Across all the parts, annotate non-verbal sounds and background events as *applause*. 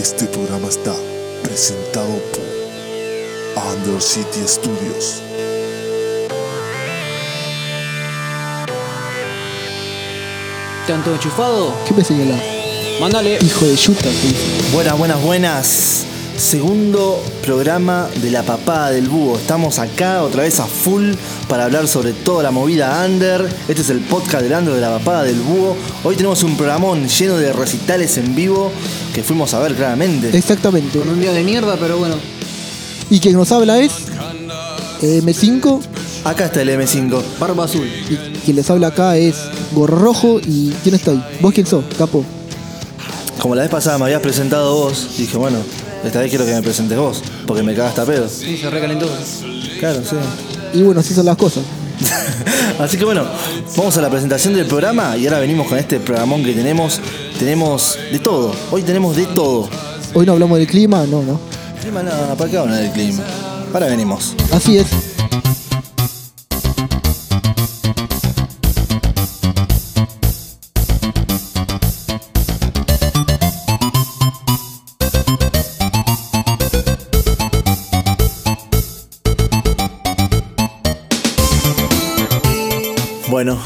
Este programa está presentado por Under City Studios. ¿Te han todo enchufado? ¿Qué me señalás? Mándale. Hijo de yuta. Buenas, buenas, buenas. Segundo programa de la papada del búho. Estamos acá otra vez a full para hablar sobre toda la movida under. Este es el podcast del under de la papada del búho. Hoy tenemos un programón lleno de recitales en vivo que fuimos a ver claramente. Exactamente. Con un día de mierda, pero bueno. Y quien nos habla es eh, M5 Acá está el M5. Barba azul. y quien les habla acá es Gorro Rojo y ¿quién está ahí? ¿Vos quién sos, capo? Como la vez pasada me habías presentado vos, dije, bueno, esta vez quiero que me presentes vos, porque me cagaste a pedo. Sí, se recalentó. Claro, sí. Y bueno, así son las cosas. *laughs* Así que bueno, vamos a la presentación del programa y ahora venimos con este programón que tenemos. Tenemos de todo, hoy tenemos de todo. Hoy no hablamos del clima, no, no. Clima nada, ¿para qué hablar del clima? Para venimos. Así es.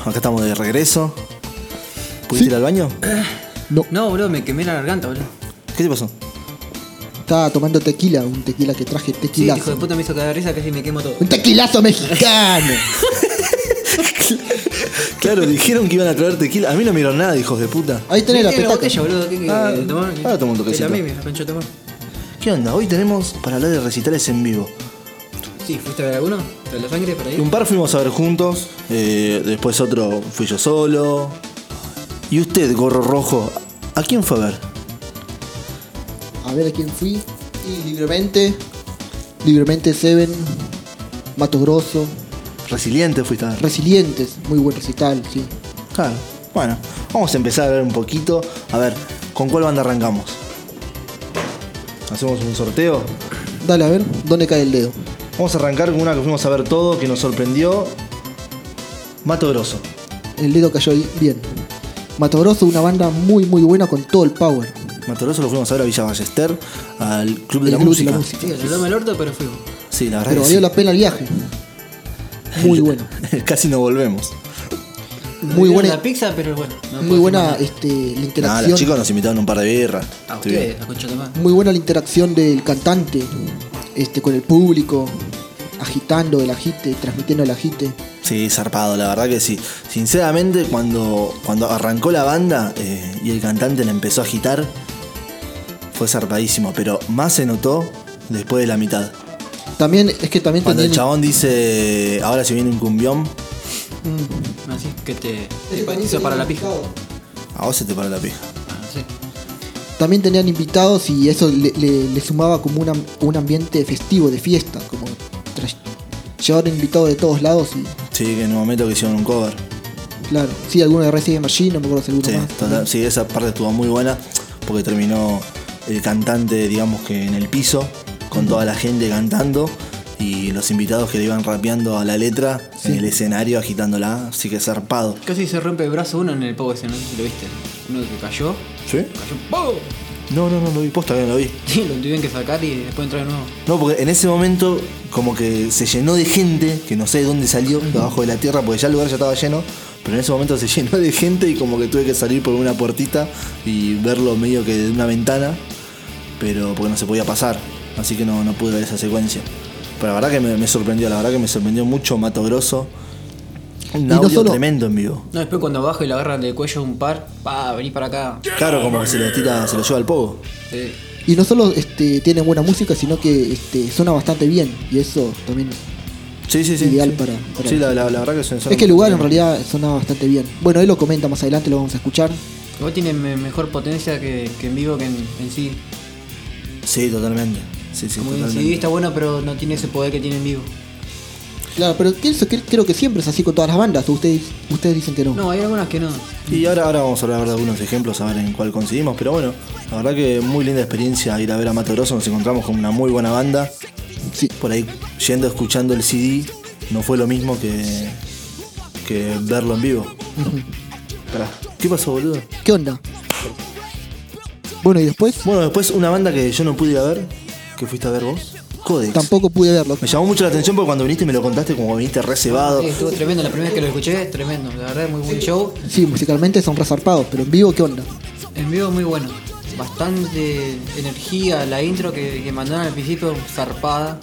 Acá estamos de regreso. ¿Pudiste Sí. ir al baño? No, No, boludo, me quemé la garganta, boludo. ¿Qué te pasó? estaba tomando tequila, un tequila que traje Sí, tequilazo. hijo de puta me hizo cagar risa casi me quemo todo. un tequilazo mexicano. *laughs* Claro, dijeron que iban a traer tequila. A mí no me dieron nada, hijos de puta. Ahí tenés la petaca. botella, boludo. ¿Qué, qué, Ah, tomar? ahora tomo un toquecito. Te la meme, la pancho tomar. ¿Qué onda? Hoy tenemos para hablar de recitales en vivo. Sí, ¿fuiste a ver alguno? ¿De la sangre por ahí? Un par fuimos a ver juntos, eh, después otro fui yo solo. ¿Y usted, gorro rojo, a quién fue a ver? A ver a quién fui. Y libremente. Libremente Seven. Mato Grosso. Resiliente fuiste a ver. Resilientes. Muy buen recital, sí. Claro. Bueno, vamos a empezar a ver un poquito. A ver, ¿con cuál banda arrancamos? ¿Hacemos un sorteo? Dale, a ver, ¿dónde cae el dedo? Vamos a arrancar con una que fuimos a ver todo, que nos sorprendió. Mato Grosso. El dedo cayó ahí bien. Mato Grosso, una banda muy, muy buena con todo el power. Mato Grosso lo fuimos a ver a Villa Ballester, al Club de la Club de Música. la Música. Sí, le dame el orto, pero fuimos. Sí, la verdad Pero que valió sí. la pena el viaje. Muy *laughs* bueno. Casi no volvemos. Muy buena, La pizza, pero bueno. no muy buena este, la interacción. los chicos nos invitaron un par de birras. A ustedes, la concha de madre. Muy buena la interacción del cantante este, con el público, agitando el agite, transmitiendo el agite. Sí, zarpado, la verdad que sí. Sinceramente, cuando, cuando arrancó la banda eh, y el cantante la empezó a agitar, fue zarpadísimo, pero más se notó después de la mitad. También, es que también Cuando el chabón dice, ahora se viene un cumbión, Mm. Así que te. Es te hizo para la pija. a vos se te para la pija. También tenían invitados y eso le, le- le sumaba como una- un ambiente festivo, de fiesta, como llevaron invitados de todos lados y Sí, que en un momento que hicieron un cover. claro, sí, alguno de Resident Machine, no me acuerdo si alguno Sí, más. total- sí, esa parte estuvo muy buena porque terminó el cantante, digamos que en el piso, con toda la gente cantando y los invitados que le iban rapeando a la letra en el escenario agitándola, así que zarpado. Casi se rompe el brazo uno en el pogo ese, no lo viste. Uno que cayó. ¿Sí? No, no, no lo vi, posta no lo vi. Sí, lo tuvieron que sacar y después entrar de nuevo. No, porque en ese momento como que se llenó de gente, que no sé de dónde salió, de abajo de la tierra, porque ya el lugar ya estaba lleno, pero en ese momento se *laughs* llenó de gente y como que tuve que salir por una puertita y verlo medio que de una ventana, pero porque no se podía pasar, así que no, no pude ver esa secuencia. Pero la verdad que me, me sorprendió, la verdad que me sorprendió mucho Mato Grosso. Un no audio solo- tremendo en vivo. No, después cuando baja y le agarran del cuello un par, pa, vení para acá. Claro, como que se lo tira, se lo lleva al pogo. Sí. Y no solo este, tienen buena música, sino que este, suena bastante bien. Y eso también. Sí, sí, sí. Ideal sí. para- para- Sí, la, la- la verdad que suena- Es que el lugar en realidad sonaba bastante bien. Bueno, él lo comenta más adelante, lo vamos a escuchar. Igual tiene me- mejor potencia que, que en vivo que en, en sí. Sí, totalmente. Sí, sí, Como en totalmente. CD está bueno, pero no tiene ese poder que tiene en vivo. Claro, pero que eso que- creo que siempre es así con todas las bandas. ¿o Ustedes, ustedes dicen que no. No, hay algunas que no. Y ahora, ahora vamos a hablar de algunos ejemplos, a ver en cuál coincidimos. Pero bueno, la verdad que muy linda experiencia ir a ver a Mato Grosso. Nos encontramos con una muy buena banda. Sí. Por ahí, yendo escuchando el CD, no fue lo mismo que, que verlo en vivo. Pará, ¿qué pasó, boludo? ¿Qué onda? Bueno, y después Bueno, después una banda que yo no pude ir a ver, que fuiste a ver vos, Codex. tampoco pude verlo. Me llamó mucho la atención porque cuando viniste me lo contaste como viniste reservado. Sí, estuvo tremendo, la primera vez que lo escuché, tremendo. La verdad, muy buen show. Sí, musicalmente son resarpados, pero en vivo, ¿qué onda? En vivo muy bueno. Bastante energía, la intro que, que mandaron al principio, zarpada.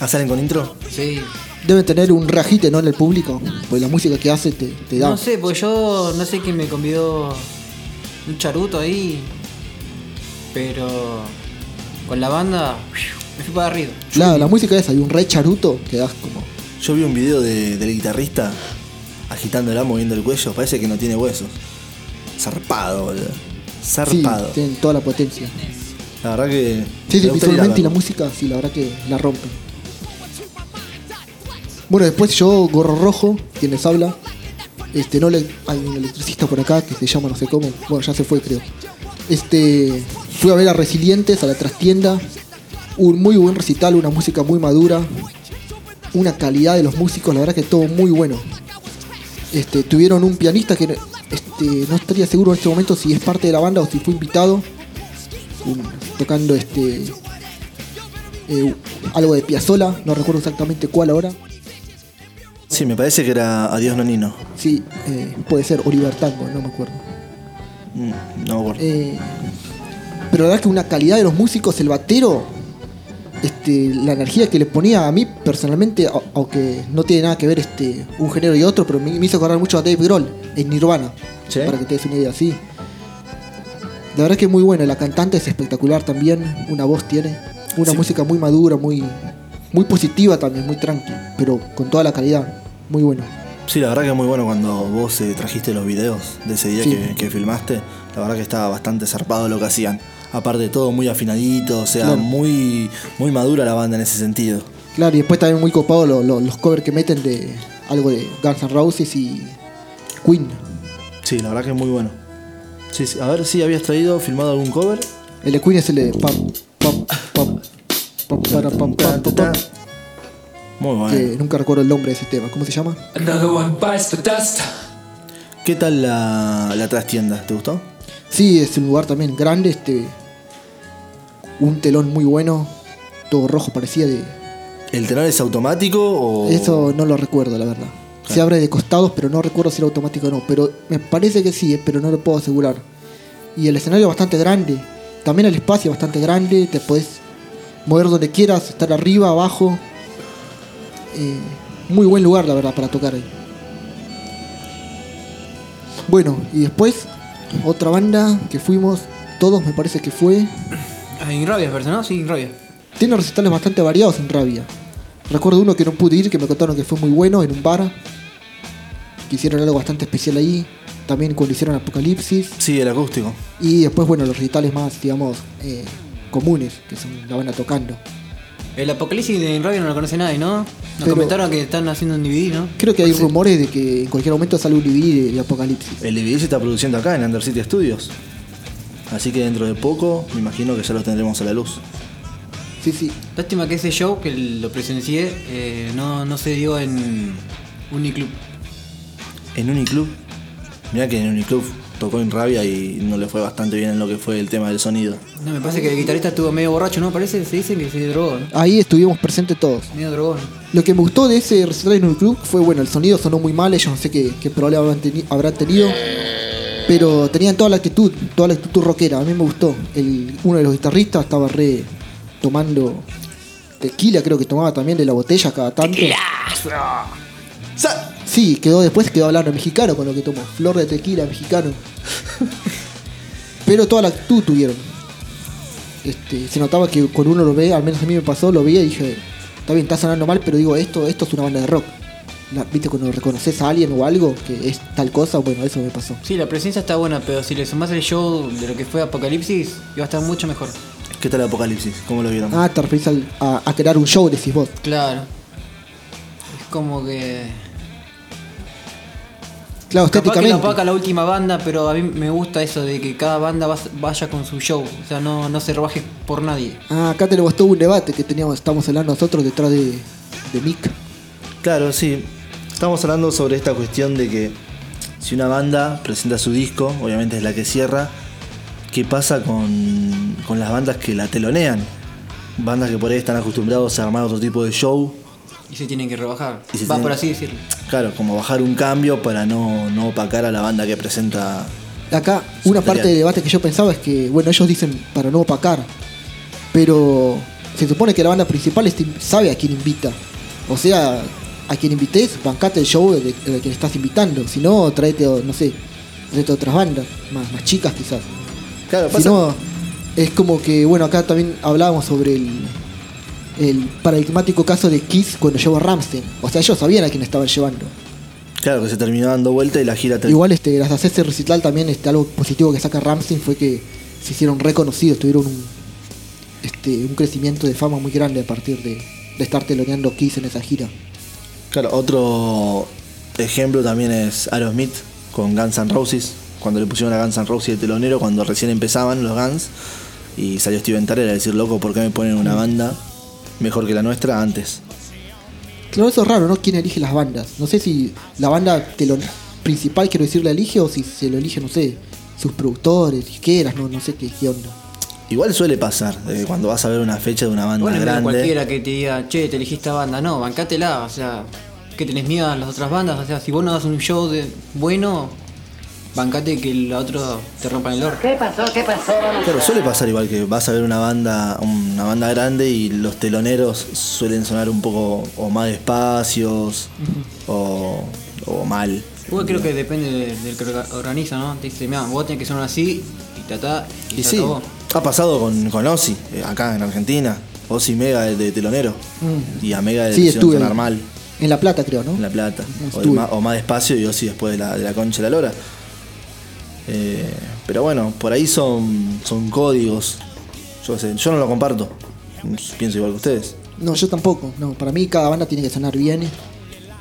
¿Ah, salen con intro? Sí. Deben tener un rajite, ¿no? En el público, pues la música que hace te, te da. No sé, pues yo no sé quién me convidó un charuto ahí. Pero con la banda me fui para arriba. Claro, la música esa, y un re charuto, que das como. Yo vi un video de- del guitarrista agitándola, moviendo el cuello. Parece que no tiene huesos. Zarpado, boludo. Sí, Zarpado. tienen toda la potencia. La verdad que. Sí, sí, visualmente y la música, sí, la verdad que la rompen. Bueno, después yo, Gorro Rojo, quien les habla. Este, no le, hay un electricista por acá que se llama no sé cómo. Bueno, ya se fue, creo. Este, fui a ver a Resilientes, a la trastienda. Un muy buen recital, una música muy madura. Una calidad de los músicos, la verdad que todo muy bueno. Este, tuvieron un pianista que este, no estaría seguro en este momento si es parte de la banda o si fue invitado. Un- tocando este eh, algo de Piazzola, no recuerdo exactamente cuál ahora. Sí, me parece que era Adiós Nonino. Sí, eh, puede ser Oliver Tango, no me acuerdo. Mm, No me acuerdo. Eh, pero la verdad que una calidad de los músicos, el batero, este, la energía que le ponía a mí personalmente, aunque no tiene nada que ver este, un género y otro, pero me, me hizo acordar mucho a Dave Grohl en Nirvana, ¿Sí? para que te des una idea así. La verdad que es muy buena, la cantante es espectacular también, una voz tiene, una Sí. música muy madura, muy, muy positiva también, muy tranqui, pero con toda la calidad, muy bueno. Sí, la verdad que es muy bueno cuando vos eh, trajiste los videos de ese día Sí. que, que filmaste. La verdad que estaba bastante zarpado lo que hacían. Aparte de todo, muy afinadito, o sea, Claro. muy, muy madura la banda en ese sentido. Claro, y después también muy copado lo- lo- los covers que meten de algo de Guns N' Roses y Queen. Sí, la verdad que es muy bueno. Sí, sí. A ver si habías traído, filmado algún cover. El de Queen es el de pam, pam, pam, pam, *laughs* para, pam, pam, pam, pam, Muy bueno. que nunca recuerdo el nombre de ese tema. ¿Cómo se llama? Another one bites the dust. ¿Qué tal la, la trastienda? ¿Te gustó? Sí, es un lugar también grande, este un telón muy bueno, todo rojo parecía de ¿El tenor es automático o.? eso no lo recuerdo la verdad. Se abre de costados, pero no recuerdo si era automático o no, pero me parece que sí, eh, pero no lo puedo asegurar. Y el escenario es bastante grande, también el espacio es bastante grande, te puedes mover donde quieras, estar arriba, abajo. Eh, muy buen lugar la verdad para tocar ahí. Bueno, y después otra banda que fuimos, todos me parece que fue Ah, Inrabia, parece, ¿no? Sí, Inrabia. Tiene recitales bastante variados en Rabia. Recuerdo uno que no pude ir, que me contaron que fue muy bueno en un bar. Que hicieron algo bastante especial ahí. También cuando hicieron Apocalipsis. Sí, el acústico. Y después, bueno, los recitales más, digamos, eh, comunes, que son la banda tocando. El apocalipsis de Inrabia no lo conoce nadie, ¿no? Nos Pero- comentaron que están haciendo un DVD, ¿no? Creo que hay rumores de que en cualquier momento sale un DVD de, de Apocalipsis. El DVD se está produciendo acá en Under City Studios. Así que dentro de poco, me imagino que ya lo tendremos a la luz. Sí, sí. Lástima que ese show, que lo presencié, eh, no, no se dio en Uniclub. En Uniclub, mira que en Uniclub tocó en rabia y no le fue bastante bien en lo que fue el tema del sonido. No, me parece que el guitarrista estuvo medio borracho, ¿no? Parece, se dicen que se drogó, ¿no? Ahí estuvimos presentes todos. Medio drogón. Lo que me gustó de ese recital en un club fue, bueno, el sonido sonó muy mal, ellos no sé qué, qué problema habrán, teni- habrán tenido, pero tenían toda la actitud, toda la actitud rockera, a mí me gustó. El, uno de los guitarristas estaba re tomando tequila, creo que tomaba también de la botella cada tanto. Sí, quedó después quedó hablando mexicano con lo que tomó, flor de tequila mexicano. *laughs* pero toda la actitud tuvieron. Este, se notaba que con uno lo ve, al menos a mí me pasó, lo veía y dije, está bien, está sonando mal, pero digo, esto, esto es una banda de rock. La- ¿Viste cuando reconoces a alguien o algo que es tal cosa? Bueno, eso me pasó. Sí, la presencia está buena, pero si le sumás el show de lo que fue Apocalipsis, iba a estar mucho mejor. ¿Qué tal Apocalipsis? ¿Cómo lo vieron? Ah, te referís al- a, a crear un show, decís vos. Claro. Es como que. Claro, Capaz que estéticamente. opaca la última banda, pero a mí me gusta eso de que cada banda vaya con su show. O sea, no, no se rebaje por nadie. Ah, acá tenemos todo un debate que teníamos, estamos hablando nosotros detrás de, de Mick. Claro, sí. Estamos hablando sobre esta cuestión de que si una banda presenta su disco, obviamente es la que cierra, qué pasa con, con las bandas que la telonean. Bandas que por ahí están acostumbrados a armar otro tipo de show. Y se tienen que rebajar. Y se Va tienen- por así decirlo. Claro, como bajar un cambio para no, no opacar a la banda que presenta. Acá, Su una parte del debate que yo pensaba es que, bueno, ellos dicen para no opacar, pero se supone que la banda principal sabe a quién invita. O sea, a quien invites, bancate el show de, de quien estás invitando. Si no, tráete, no sé, tráete otras bandas, más, más chicas quizás. Claro, Si pasa- no, es como que, bueno, acá también hablábamos sobre el, el paradigmático caso de Kiss cuando llevó a Ramstein. O sea, ellos sabían a quién estaban llevando. claro, que se terminó dando vuelta y la gira Igual este, las hacer ese recital también este, algo positivo que saca Ramstein fue que se hicieron reconocidos, tuvieron un, este, un crecimiento de fama muy grande a partir de, de estar teloneando Kiss en esa gira. Claro, otro ejemplo también es Aerosmith con Guns N' Roses, cuando le pusieron a Guns N' Roses de telonero, cuando recién empezaban los Guns, y salió Steven Tyler a decir, loco, ¿por qué me ponen una banda mejor que la nuestra antes? Claro, eso es raro, ¿no? ¿Quién elige las bandas? No sé si la banda telon principal, quiero decir, la elige o si se lo elige, no sé, sus productores, disqueras, no, no sé qué, qué onda. Igual suele pasar, eh, cuando vas a ver una fecha de una banda Bueno, no es grande. cualquiera que te diga, che, te elegí esta banda. No, bancátela. O sea, que tenés miedo a las otras bandas. O sea, si vos no das un show de bueno, bancate que el otro te rompa el orto. ¿Qué pasó? ¿Qué pasó? Claro, suele pasar igual que vas a ver una banda, una banda grande y los teloneros suelen sonar un poco o más despacios o, o mal. Igual creo que depende de- del que orga- organiza, ¿no? Te dice, mira, vos tenés que sonar así y tatá y, Y se sí, acabó. ha pasado con, con Ozzy, eh, acá en Argentina. Ozzy Mega de, de telonero. Y a Mega de Sí, estuve sonar ahí. mal En La Plata, creo, ¿no? en La Plata. O, más, o más despacio y Ozzy después de la, de la concha de la lora. Eh, pero bueno, por ahí son, son códigos. Yo, sé, yo no lo comparto. Pienso igual que ustedes. No, yo tampoco. No, para mí cada banda tiene que sonar bien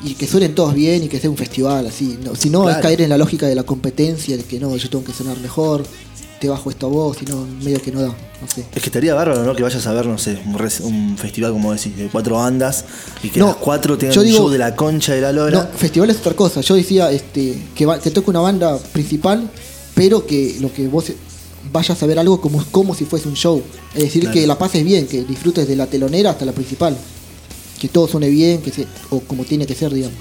y que suenen todos bien y que sea un festival así. No, si no Claro. es caer en la lógica de la competencia, de que no, yo tengo que sonar mejor, te bajo esto a vos, sino medio que no da. No sé. Es que estaría bárbaro, ¿no? Que vayas a ver, no sé, un, res- un festival como decís, de cuatro bandas y que No, las cuatro tengan yo un show de la concha de la lora. No, festival es otra cosa. Yo decía este, que, va- que toque una banda principal, pero que lo que vos vayas a ver algo como, como si fuese un show. Es decir, Claro. que la pases bien, que disfrutes de la telonera hasta la principal. Que todo suene bien, que se, o como tiene que ser, digamos.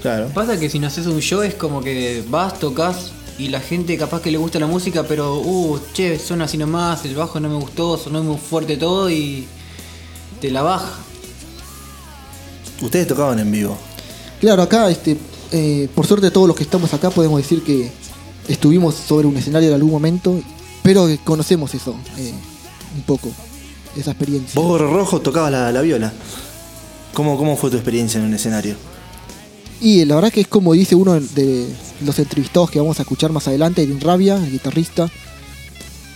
Claro. Pasa que si no haces un show es como que vas, tocas y la gente capaz que le gusta la música, pero, uh, che, suena así nomás, el bajo no me gustó, sonó muy fuerte todo y te la baja. Ustedes tocaban en vivo. Claro, acá, este, eh, por suerte todos los que estamos acá podemos decir que estuvimos sobre un escenario en algún momento, pero conocemos eso, eh, un poco, esa experiencia. Vos, Rojo, tocabas la, la viola. ¿Cómo, ¿Cómo fue tu experiencia en un escenario? Y la verdad que es como dice uno de los entrevistados que vamos a escuchar más adelante, Edwin Rabia, el guitarrista,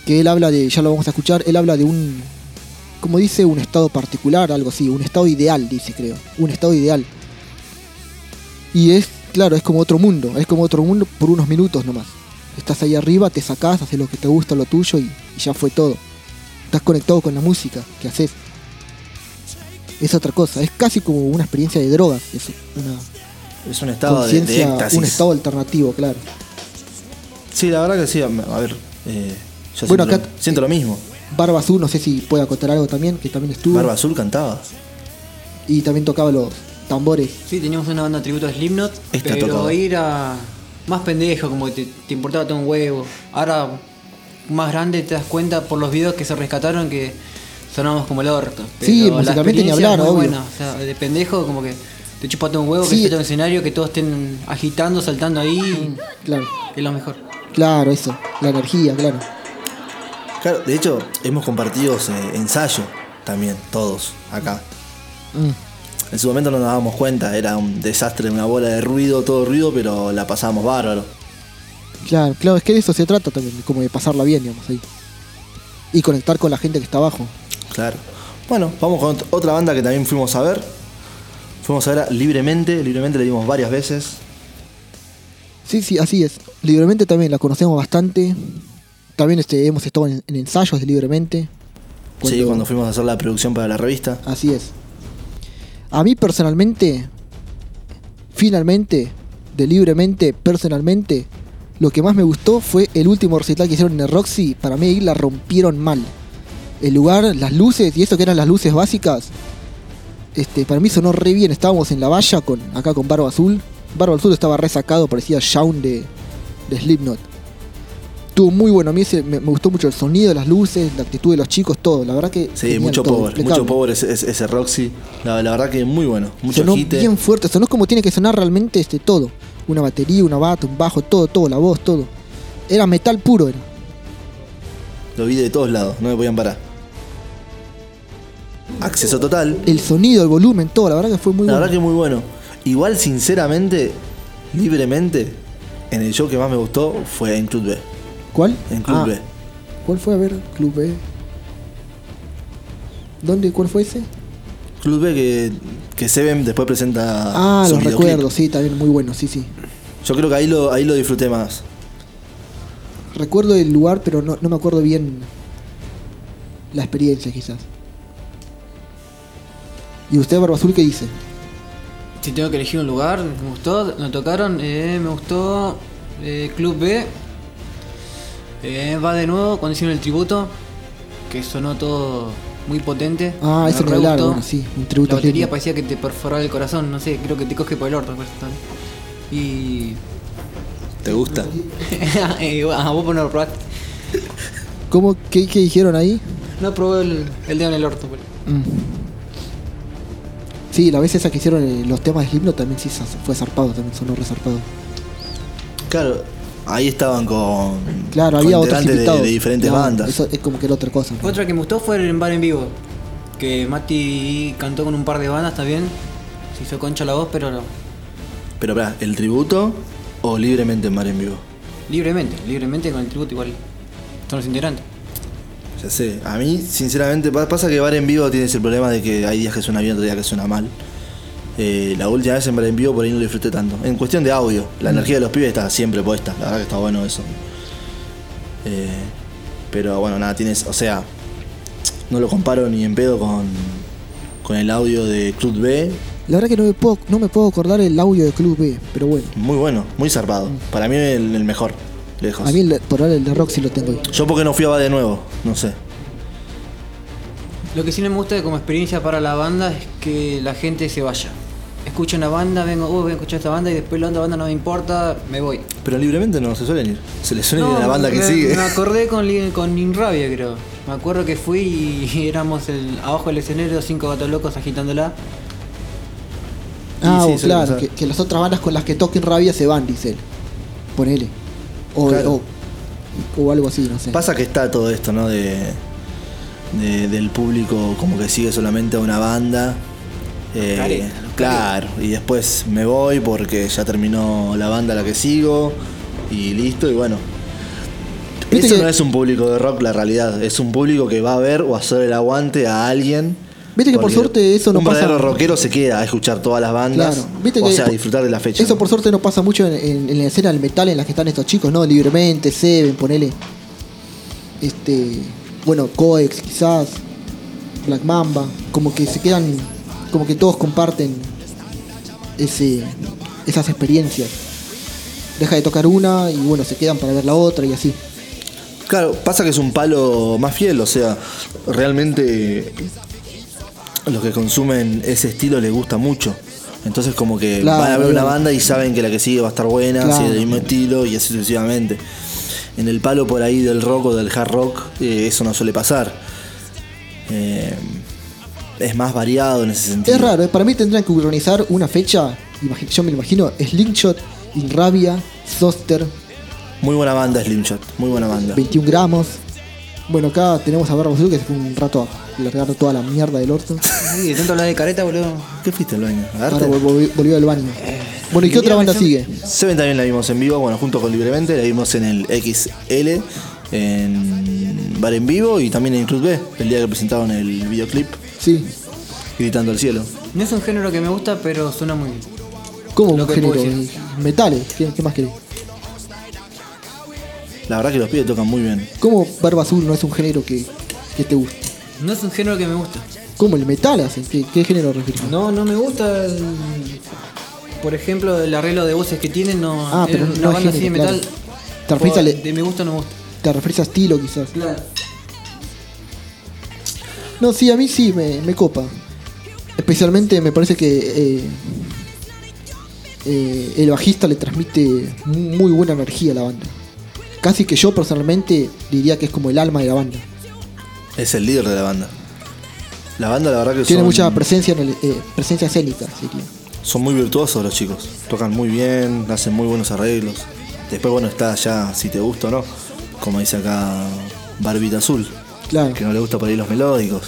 que él habla de, ya lo vamos a escuchar, él habla de un, como dice, un estado particular, algo así, un estado ideal, dice creo, un estado ideal. Y es, claro, es como otro mundo, es como otro mundo por unos minutos nomás. Estás ahí arriba, te sacás, haces lo que te gusta, lo tuyo y, y ya fue todo. Estás conectado con la música que haces. Es otra cosa, es casi como una experiencia de drogas, es una Es un estado de, de éxtasis. un estado alternativo, claro. Sí, la verdad que sí. A a ver, eh, yo Bueno, siento, acá- lo, siento lo mismo. Barba Azul, no sé si puede acotar algo también, que también estuvo. Barba Azul cantaba. Y también tocaba los tambores. Sí, teníamos una banda tributo a Slipknot, Esta pero tocaba. ahí era más pendejo, como que te, te importaba todo un huevo. Ahora, más grande, te das cuenta por los videos que se rescataron que sonábamos como el orto. Sí, Pero la musicalmente ni hablar, obvio. buena. O sea, de pendejo, como que te chupa todo un huevo, Sí. que esté en un escenario, que todos estén agitando, saltando ahí. Claro, Es lo mejor. claro, eso. La energía, claro. Claro, de hecho, hemos compartido eh, ensayo también, todos, acá. Mm. En su momento no nos dábamos cuenta, era un desastre, una bola de ruido, todo ruido, pero la pasábamos bárbaro. Claro, claro, es que de eso se trata también, como de pasarla bien, digamos, ahí. Y conectar con la gente que está abajo. Claro. Bueno, vamos con ot- otra banda que también fuimos a ver. Fuimos a ver libremente, libremente le dimos varias veces. Sí, sí, así es. Libremente también la conocemos bastante. También este, hemos estado en, en ensayos de Libremente. Sí, cuando fuimos a hacer la producción para la revista. Así es. A mí personalmente, finalmente, de libremente, personalmente, lo que más me gustó fue el último recital que hicieron en el Roxy. Para mí ahí la rompieron mal. El lugar, las luces y eso que eran las luces básicas. Este, para mí sonó re bien. Estábamos en la valla con, acá con Barba Azul. Barba Azul estaba re sacado, parecía Shaun de, de Slipknot. Estuvo muy bueno. A mí ese- me, me gustó mucho el sonido, las luces, la actitud de los chicos, todo. La verdad que. Sí, mucho todo, power, mucho power ese, ese- ese Roxy. La, la verdad que muy bueno, mucho sonó hit. bien fuerte, sonó como tiene que sonar realmente este todo. Una batería, una bata, un bajo, todo, todo, la voz, todo. Era metal puro, era. Lo vi de todos lados, no me podían parar. Acceso total. El sonido, el volumen, todo, la verdad que fue muy La bueno. verdad que muy bueno. Igual, sinceramente, libremente, en el show que más me gustó fue en Club B. ¿Cuál? En Club Ah, B. ¿Cuál fue? A ver, Club B. ¿Dónde? ¿Cuál fue ese? Club B que, que Seven después presenta. Ah, los recuerdo, sí, también muy bueno, sí, sí. Yo creo que ahí lo, ahí lo disfruté más. Recuerdo el lugar, pero no, no me acuerdo bien la experiencia, quizás. ¿Y usted, Barba Azul, qué dice? Si tengo que elegir un lugar, me gustó, me tocaron, eh, me gustó eh, Club B. Eh, va de nuevo cuando hicieron el tributo, que sonó todo muy potente. Ah, Me ese no hablar, gustó. bueno, sí, un tributo La batería lindo. parecía que te perforaba el corazón, no sé, creo que te coge por el orto. pues. Y. ¿Te gusta? y bueno, a vos por no lo probaste. ¿Cómo? ¿Qué, qué dijeron ahí? No probé el, el dedo en el orto. pues. Mm. Sí, la vez esa que hicieron eh, los temas de Slipknot también sí fue zarpado, también sonó resarpado. Claro, ahí estaban con. Claro, con había otros integrantes de- invitados. de, diferentes Claro, bandas. Eso es como que era otra cosa. ¿no? Otra que me gustó fue el bar en vivo. Que Mati cantó con un par de bandas también. Se hizo concha la voz, pero no. Pero, pará, ¿el tributo o libremente en Mar en Vivo? Libremente, libremente con el tributo igual. Son los integrantes. Ya sé, a mí, sinceramente, pa- pasa que Bar en Vivo tienes el problema de que hay días que suena bien, otros días que suena mal. Eh, la última vez en Bar en Vivo por ahí no lo disfruté tanto. En cuestión de audio, la energía de los pibes está siempre puesta, la verdad que está bueno eso. Eh, pero bueno, nada, tienes, o sea, no lo comparo ni en pedo con, con el audio de Club B. La verdad que no me, puedo, no me puedo acordar el audio de Club B, pero bueno. Muy bueno, muy zarpado. Para mí el, el mejor, lejos. A mí el- por ahora el de Rock sí lo tengo ahí. Yo porque no fui a Bar de nuevo, no sé. Lo que sí me gusta como experiencia para la banda es que la gente se vaya. Escucha una banda, vengo, oh, voy a escuchar esta banda y después la otra banda no me importa, me voy. Pero libremente no se suelen ir. Se les suele ir a la banda que me, sigue. Me acordé *laughs* con, Li- con Inrabia, creo. Me acuerdo que fui y *laughs* éramos el, abajo del escenario, cinco gatos locos agitándola. Ah, sí, o suele claro, pasar. que, que las otras bandas con las que toquen rabia se van, dice él. Ponele. O, Claro. o, o algo así, no sé. Pasa que está todo esto, ¿no? De, de- del público como que sigue solamente a una banda. Eh, Careta, claro, y después me voy porque ya terminó la banda a la que sigo y listo, y bueno. Eso que- no es un público de rock, la realidad. Es un público que va a ver o hacer el aguante a alguien. Viste que por suerte eso no un pasa- verdadero rockero se queda a escuchar todas las bandas. Claro, viste o que sea, disfrutar de la fecha. Eso por suerte no pasa mucho en, en- en la escena del metal en la que están estos chicos, ¿no? Libremente, Seven, ponele. Este. Bueno, Coex quizás. Black Mamba. Como que se quedan. Como que todos comparten ese, esas experiencias. Deja de tocar una y bueno, se quedan para ver la otra y así. Claro, pasa que es un palo más fiel, o sea, realmente los que consumen ese estilo les gusta mucho. Entonces como que Claro, van a ver una banda y saben que la que sigue va a estar buena, Claro. si es del mismo estilo y así sucesivamente. En el palo por ahí del rock o del hard rock, eh, eso no suele pasar. Eh, es más variado en ese sentido. Es raro, ¿eh? para mí tendrían que organizar una fecha. Yo me lo imagino: Slingshot, Inrabia, Soster, Muy buena banda Slimshot, muy buena banda. 21 gramos. Bueno, acá tenemos a Barba Azul que se fue un rato a largar toda la mierda del orto. *laughs* Uy, de tanto hablar de careta, boludo. ¿Qué fuiste al baño? ¿A Ahora volvió del baño. Bueno, ¿y qué otra banda sigue? Seven también la vimos en vivo, bueno, junto con Libremente, la vimos en el XL, en Bar en Vivo y también en Club B, el día que presentaron el videoclip, Sí. Gritando al Cielo. No es un género que me gusta, pero suena muy bien. ¿Cómo Lo un que género? puedo decir. Metales, ¿qué, qué más querés? La verdad que los pibes tocan muy bien. ¿Cómo Barba Azul no es un género que, que te guste? No es un género que me gusta. ¿Cómo el metal hace? ¿Qué, qué género refieres? No, no me gusta el- Por ejemplo, el arreglo de voces que tienen, no. Ah, pero una no es banda así de género, metal. Te referís, O al- de mi gusto no me gusta. te referís a estilo quizás. Claro. No, sí, a mí sí me, me copa. Especialmente me parece que eh, eh, el bajista le transmite mu- muy buena energía a la banda. Casi que yo personalmente diría que es como el alma de la banda. Es el líder de la banda. La banda, la verdad que Tiene son, mucha presencia, en el, eh, presencia escénica, sería. son muy virtuosos los chicos. Tocan muy bien, hacen muy buenos arreglos. Después, bueno, está ya si te gusta o no. Como dice acá Barbita Azul, Claro. que no le gusta por ahí los melódicos.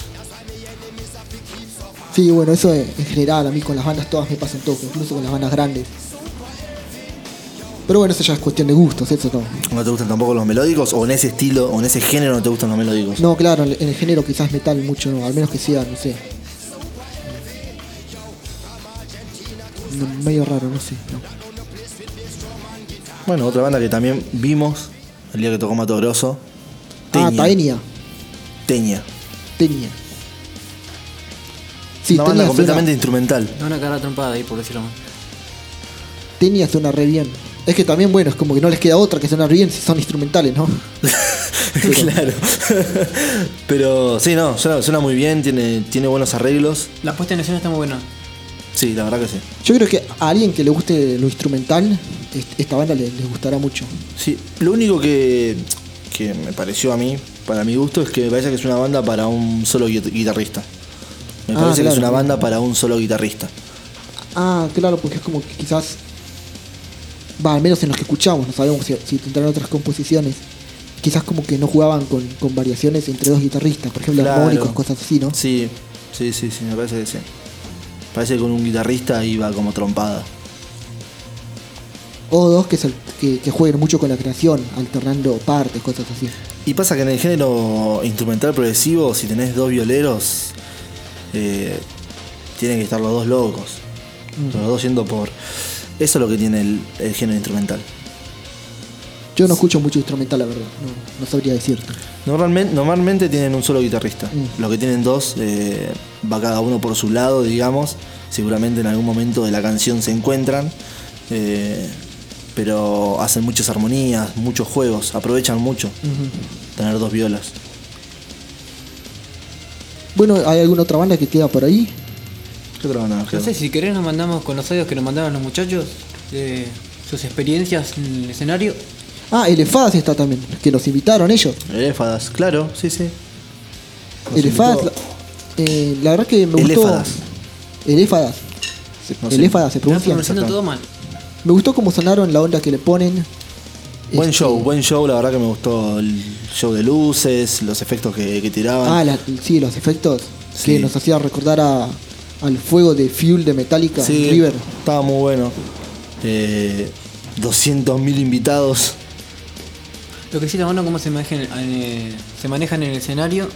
Sí, bueno, eso en general a mí con las bandas todas me pasa un toque, incluso con las bandas grandes. Pero bueno, eso ya es cuestión de gustos, eso no. ¿No te gustan tampoco los melódicos? ¿O en ese estilo, o en ese género no te gustan los melódicos? No, claro, en el- género quizás metal mucho, no, al menos que sea, no sé. No, medio raro, no sé. no. Bueno, otra banda que también vimos el día que tocó Mato Grosso. Ah, Taenia. Teña. Tenia. Sí, Una banda completamente suena, instrumental. Da una cara trompada ahí, por decirlo más. Tenia suena re bien. Es que también, bueno, es como que no les queda otra que sonar bien si son instrumentales, ¿no? *laughs* claro. *laughs* Pero sí, no, suena, suena muy bien, tiene, tiene buenos arreglos. La puesta en escena está muy buena. Sí, la verdad que sí. Yo creo que a alguien que le guste lo instrumental, est- esta banda le- les gustará mucho. Sí, lo único que, que me pareció a mí, para mi gusto, es que me parece que es una banda para un solo guit- guitarrista. Me Ah, parece que es una banda para un solo guitarrista. Ah, claro, porque es como que quizás. Va, al menos en los que escuchamos, no sabemos si, si tendrán otras composiciones. Quizás como que no jugaban con, con variaciones entre dos guitarristas, por ejemplo, Claro. armónicos, cosas así, ¿no? Sí, sí, sí, sí, me parece que sí. Parece que con un guitarrista iba como trompada. O dos que, se- que, que jueguen mucho con la creación, alternando partes, cosas así. Y pasa que en el género instrumental progresivo, si tenés dos violeros, eh, tienen que estar los dos locos. Los dos yendo por. Eso es lo que tiene el, el género instrumental. Yo no escucho mucho instrumental, la verdad, no, no sabría decirte. Normalmente, normalmente tienen un solo guitarrista. Mm. Los que tienen dos, eh, va cada uno por su lado, digamos. Seguramente en algún momento de la canción se encuentran. eh, pero hacen muchas armonías, muchos juegos, aprovechan mucho tener dos violas. Bueno, ¿hay alguna otra banda que queda por ahí? ¿Qué otra banda nos No sé, si querés nos mandamos con los audios que nos mandaron los muchachos de sus experiencias en el escenario. Ah, Elefadas está también, que nos invitaron ellos. Eléfadas, claro, sí, sí. Nos Elefadas, la, eh, la verdad que me gustó. Eléfadas. Elefadas. No sé. Elefadas se pronuncia. todo mal. Me gustó cómo sonaron, la onda que le ponen. Buen Este, show, buen show, la verdad que me gustó el show de luces, los efectos que, que tiraban. Ah, la- sí, los efectos Sí. que nos hacía recordar a, al fuego de Fuel de Metallica sí, en River. estaba muy bueno. Eh, 200.000 invitados. Lo que sí está bueno cómo se manejan, eh, se manejan en el escenario.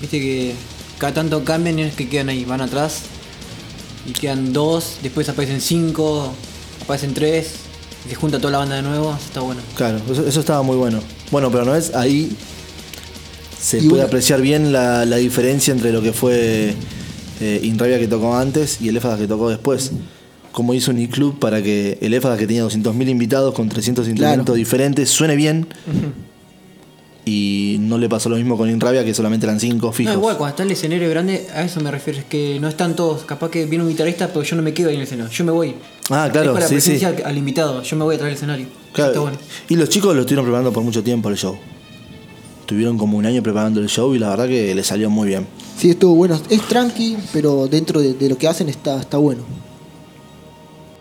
Viste que cada tanto cambian y es que quedan ahí, van atrás. Y quedan dos, después aparecen cinco, aparecen tres. Y se junta toda la banda de nuevo, eso está bueno. Claro, eso, eso estaba muy bueno. Bueno, pero no es ahí. Se Y puede una- apreciar bien la, la diferencia entre lo que fue eh, Inravia que tocó antes y el Éfadas que tocó después. Como hizo un club para que el Éfadas que tenía 200.000 invitados con 300 instrumentos Claro. diferentes suene bien. Y no le pasó lo mismo con Inravia que solamente eran 5 fijos. No, igual, cuando está el escenario grande, a eso me refiero. Es que no están todos. Capaz que viene un guitarrista, pero yo no me quedo ahí en el escenario. Yo me voy. Ah, claro, Es para la sí, sí. presencia al, al invitado. Yo me voy a traer el escenario. Claro, bueno. Y los chicos lo estuvieron preparando por mucho tiempo el show. Tuvieron como un año preparando el show y la verdad que le salió muy bien. Sí, estuvo bueno. Es tranqui, pero dentro de, de lo que hacen está, está bueno.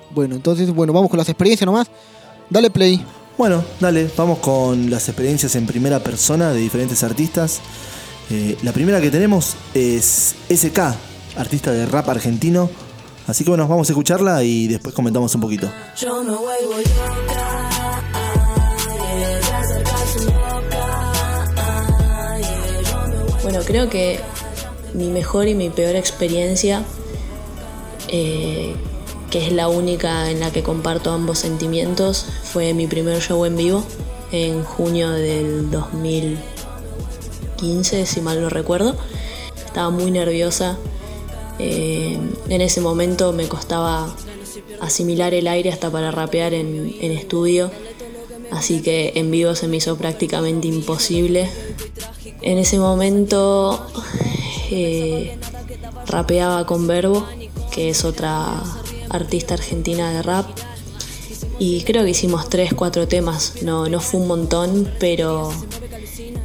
Bueno, entonces, bueno, vamos con las experiencias nomás. Dale play. Bueno, dale, vamos con las experiencias en primera persona de diferentes artistas. Eh, la primera que tenemos es SK, artista de rap argentino. Así que bueno, vamos a escucharla y después comentamos un poquito. Yo me vuelvo Bueno, creo que mi mejor y mi peor experiencia, eh, que es la única en la que comparto ambos sentimientos, fue mi primer show en vivo en junio del 2015, si mal no recuerdo. Estaba muy nerviosa. eh, en ese momento me costaba asimilar el aire hasta para rapear en, en estudio. Así que en vivo se me hizo prácticamente imposible. En ese momento eh, rapeaba con Verbo, que es otra artista argentina de rap. Y creo que hicimos tres, cuatro temas. No, no fue un montón, pero,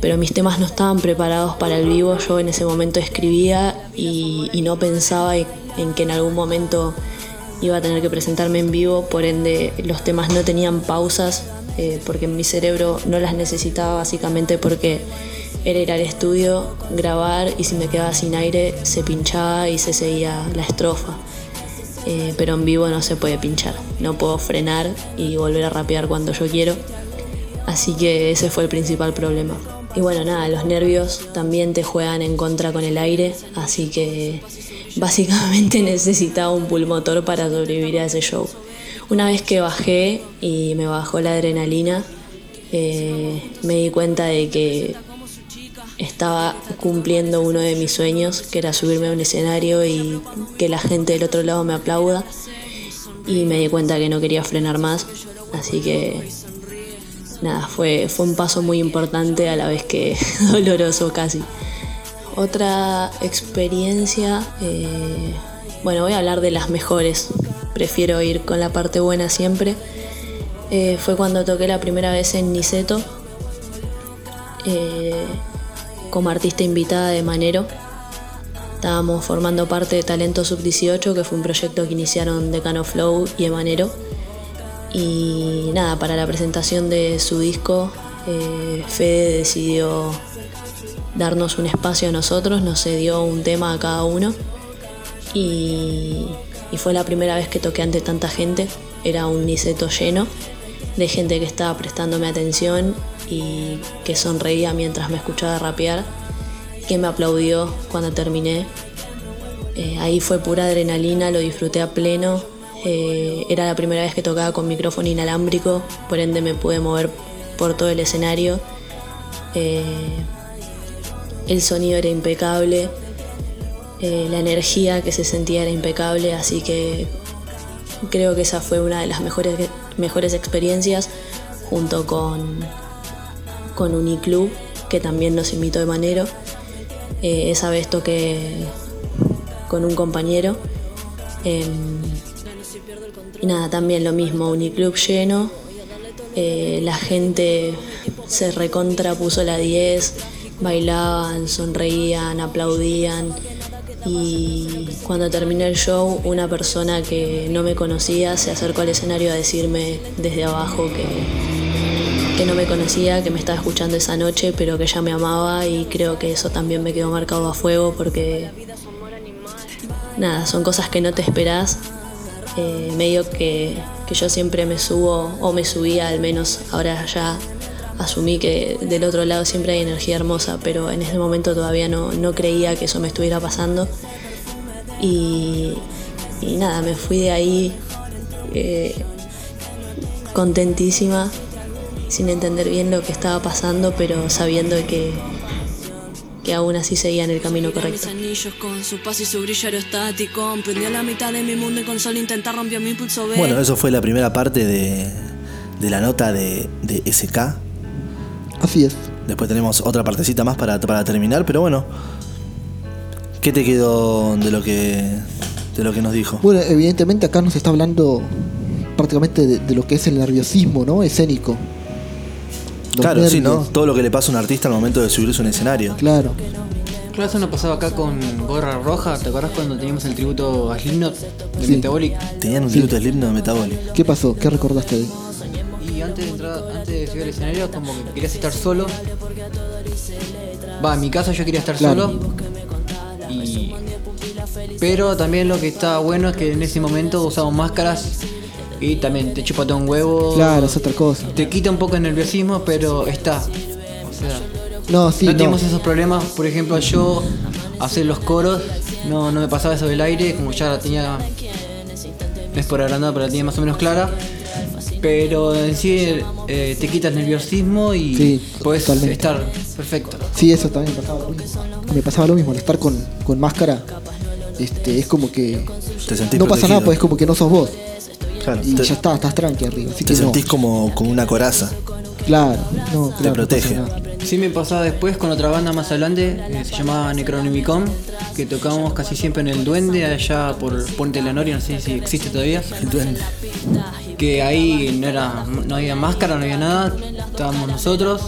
pero mis temas no estaban preparados para el vivo. Yo en ese momento escribía y, no pensaba en, en que en algún momento iba a tener que presentarme en vivo. Por ende, los temas no tenían pausas, eh, porque mi cerebro no las necesitaba básicamente porque era ir al estudio, grabar y si me quedaba sin aire se pinchaba y se seguía la estrofa. Eh, pero en vivo no se puede pinchar, no puedo frenar y volver a rapear cuando yo quiero. Así que ese fue el principal problema. Y bueno, nada, los nervios también te juegan en contra con el aire, así que *laughs* básicamente necesitaba un pulmotor para sobrevivir a ese show. Una vez que bajé y me bajó la adrenalina, eh, me di cuenta de que estaba cumpliendo uno de mis sueños, que era subirme a un escenario y que la gente del otro lado me aplauda. Y me di cuenta que no quería frenar más, así que nada, fue, fue un paso muy importante a la vez que *laughs* doloroso casi. Otra experiencia, eh, bueno, voy a hablar de las mejores, prefiero ir con la parte buena siempre. Eh, fue cuando toqué la primera vez en Niceto, eh, como artista invitada de Manero. Estábamos formando parte de Talento Sub-18, que fue un proyecto que iniciaron Decano Flow y Emanero. Y nada, para la presentación de su disco, eh, Fede decidió darnos un espacio a nosotros, nos cedió un tema a cada uno. Y, fue la primera vez que toqué ante tanta gente. Era un niceto lleno de gente que estaba prestándome atención y que sonreía mientras me escuchaba rapear, que me aplaudió cuando terminé. Eh, ahí fue pura adrenalina, lo disfruté a pleno. Eh, era la primera vez que tocaba con micrófono inalámbrico, por ende me pude mover por todo el escenario. Eh, el sonido era impecable, la energía que se sentía era impecable, así que creo que esa fue una de las mejores, mejores experiencias junto con, con Uniclub, que también nos invitó de manero. Eh, esa vez toqué con un compañero. em, y nada, también lo mismo, Uniclub lleno. eh, la gente se recontra puso la 10, bailaban, sonreían, aplaudían. Y cuando terminé el show, una persona que no me conocía se acercó al escenario a decirme desde abajo que, que no me conocía, que me estaba escuchando esa noche, pero que ella me amaba y creo que eso también me quedó marcado a fuego porque nada, son cosas que no te esperás. Eh, medio que, que yo siempre me subo, o me subía al menos, ahora ya asumí que del otro lado siempre hay energía hermosa, pero en ese momento todavía no, no creía que eso me estuviera pasando. Y, y nada, me fui de ahí eh, contentísima, sin entender bien lo que estaba pasando, pero sabiendo que, que aún así seguía en el camino correcto. anillos con su paz y su brillo aerostático. Prendió la mitad de mi mundo y con solo intentar rompió mi pulso B. Bueno, eso fue la primera parte de, de la nota de, de SK. Así es. Después tenemos otra partecita más para, para terminar, pero bueno. ¿Qué te quedó de lo que de lo que nos dijo? Bueno, evidentemente acá nos está hablando prácticamente de, de lo que es el nerviosismo, ¿no? Escénico. Claro, sí, ¿no? nervios. Todo lo que le pasa a un artista al momento de subirse a un escenario. Claro. Claro, eso nos pasaba acá con Gorra Roja. ¿Te acordás cuando teníamos el tributo a Slipknot de Sí. Metabolic? Tenían un tributo de Slipknot de Metabolic. ¿Qué pasó? ¿Qué recordaste de él? Y antes de entrar, antes de subir al escenario, como que querías estar solo. Va, en mi caso yo quería estar Claro. solo. Y... Pero también lo que estaba bueno es que en ese momento usamos máscaras y también te chupa todo un huevo. Claro, es otra cosa. Te quita un poco el nerviosismo, pero está. O sea, No, sí, no no. tenemos esos problemas. Por ejemplo, yo hacer los coros, no, no me pasaba eso del aire, como ya la tenía. No es por agrandar, pero la tenía más o menos clara. Pero en sí eh, te quita el nerviosismo y Sí, puedes totalmente. estar perfecto. Sí, eso también me pasaba lo mismo. Me pasaba lo mismo, al estar con, con máscara, este, es como que Te no pasa protegido. nada, pues es como que no sos vos. Claro, y te- ya está, estás tranqui arriba. Así Te que no. sentís como, como una coraza. Claro, no, claro. no protege. Sí me pasaba después con otra banda más adelante, eh, se llamaba Necronomicon, que tocábamos casi siempre en el Duende, allá por Puente de la Noria, no sé si existe todavía. El duende. Que ahí no era no había máscara, no había nada, estábamos nosotros.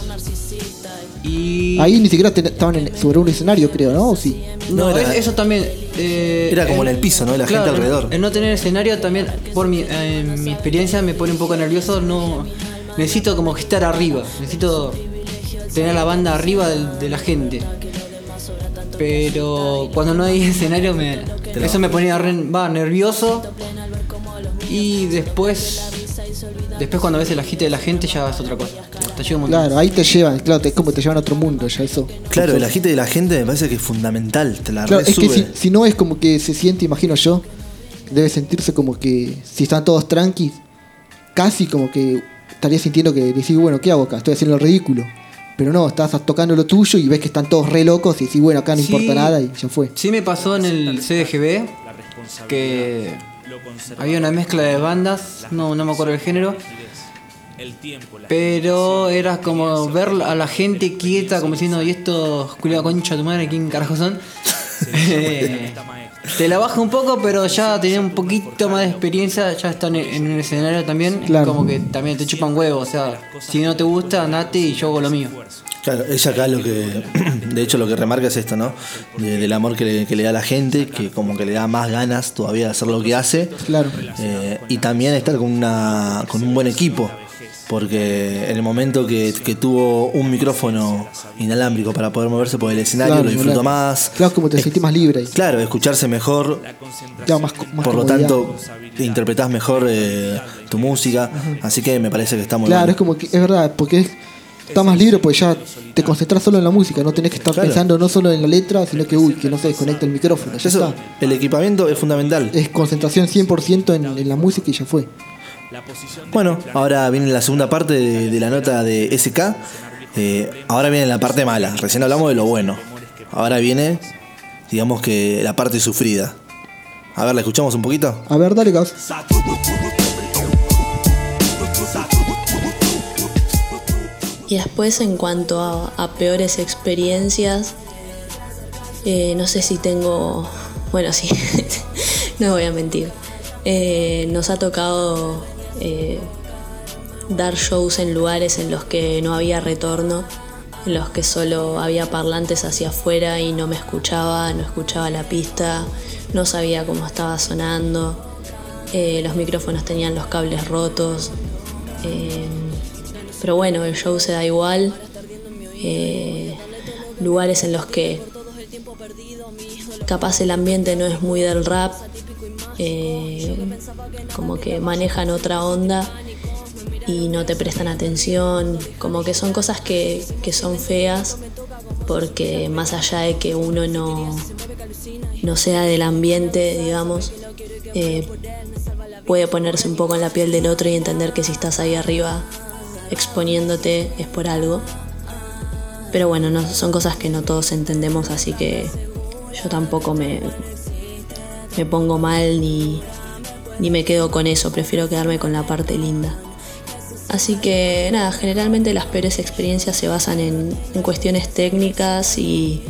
Y Ahí ni siquiera ten- estaban en- sobre un escenario, creo, ¿no? ¿O sí? No, No, era- es- eso también. eh, Era como en el piso, ¿no? La gente alrededor. El no tener escenario también, por mi, eh, mi experiencia, me pone un poco nervioso. No Necesito como que estar arriba. Necesito tener la banda arriba de, la gente. Pero cuando no hay *laughs* escenario, me, eso me ponía re- va, nervioso. Y después, después cuando ves el agite de la gente, ya es otra cosa. Te llega un montón. Claro, ahí te llevan, claro, te- es como te llevan a otro mundo, ya eso. Claro, el agite de la gente me parece que es fundamental. Te la Claro, es que si, si no es como que se siente, imagino yo, debe sentirse como que si están todos tranquis, casi como que estaría sintiendo que decís, bueno, ¿qué hago acá? Estoy haciendo el ridículo. Pero no, estás tocando lo tuyo y ves que están todos re locos y decís, bueno, acá no Sí. importa nada y ya fue. Sí me pasó en el CDGB que había una mezcla de bandas, no, no me acuerdo el género, pero era como ver a la gente quieta, como diciendo, ¿y estos culiados concha de tu madre quién carajo son? Te la baja un poco, pero ya tenés un poquito más de experiencia, ya están en, en un escenario también, Claro. como que también te chupan huevo, o sea, si no te gusta, andate y yo hago lo mío. Claro, ella acá lo que. De hecho, lo que remarca es esto, ¿no? De- del amor que le, que le da a la gente, que como que le da más ganas todavía de hacer lo que hace. Claro. Eh, y también estar con, una, con un buen equipo. Porque en el momento que, que tuvo un micrófono inalámbrico para poder moverse por el escenario, Claro, lo disfruto claro. más. Claro, como te sentís más libre. Claro, escucharse mejor, Claro, más, más por lo tanto, interpretás mejor eh, tu música. Así que me parece que está muy Claro, bueno. es como que es verdad, porque es, está más libre, pues ya te concentras solo en la música, no tenés que estar Claro. pensando no solo en la letra, sino que uy, que no se desconecta el micrófono, ya Eso, está. el equipamiento es fundamental. Es concentración 100% en, en la música y ya fue. Bueno, ahora viene la segunda parte de, de la nota de SK. Eh, ahora viene la parte mala. Recién hablamos de lo bueno. Ahora viene, digamos que la parte sufrida. A ver, ¿la escuchamos un poquito? A ver, dale gas. Y después en cuanto a, peores experiencias, eh, no sé si tengo, bueno sí, *laughs* no voy a mentir. Eh, nos ha tocado eh, dar shows en lugares en los que no había retorno, en los que solo había parlantes hacia afuera y no me escuchaba, no escuchaba la pista, no sabía cómo estaba sonando, los micrófonos tenían los cables rotos. Pero bueno, el show se da igual. eh, lugares en los que capaz el ambiente no es muy del rap, eh, como que manejan otra onda y no te prestan atención, como que son cosas que, que son feas porque más allá de que uno no, no sea del ambiente, digamos, eh, puede ponerse un poco en la piel del otro y entender que si estás ahí arriba exponiéndote es por algo. Pero bueno, no, son cosas que no todos entendemos, así que yo tampoco me, me pongo mal ni, ni me quedo con eso, prefiero quedarme con la parte linda. Así que nada, generalmente las peores experiencias se basan en, en cuestiones técnicas y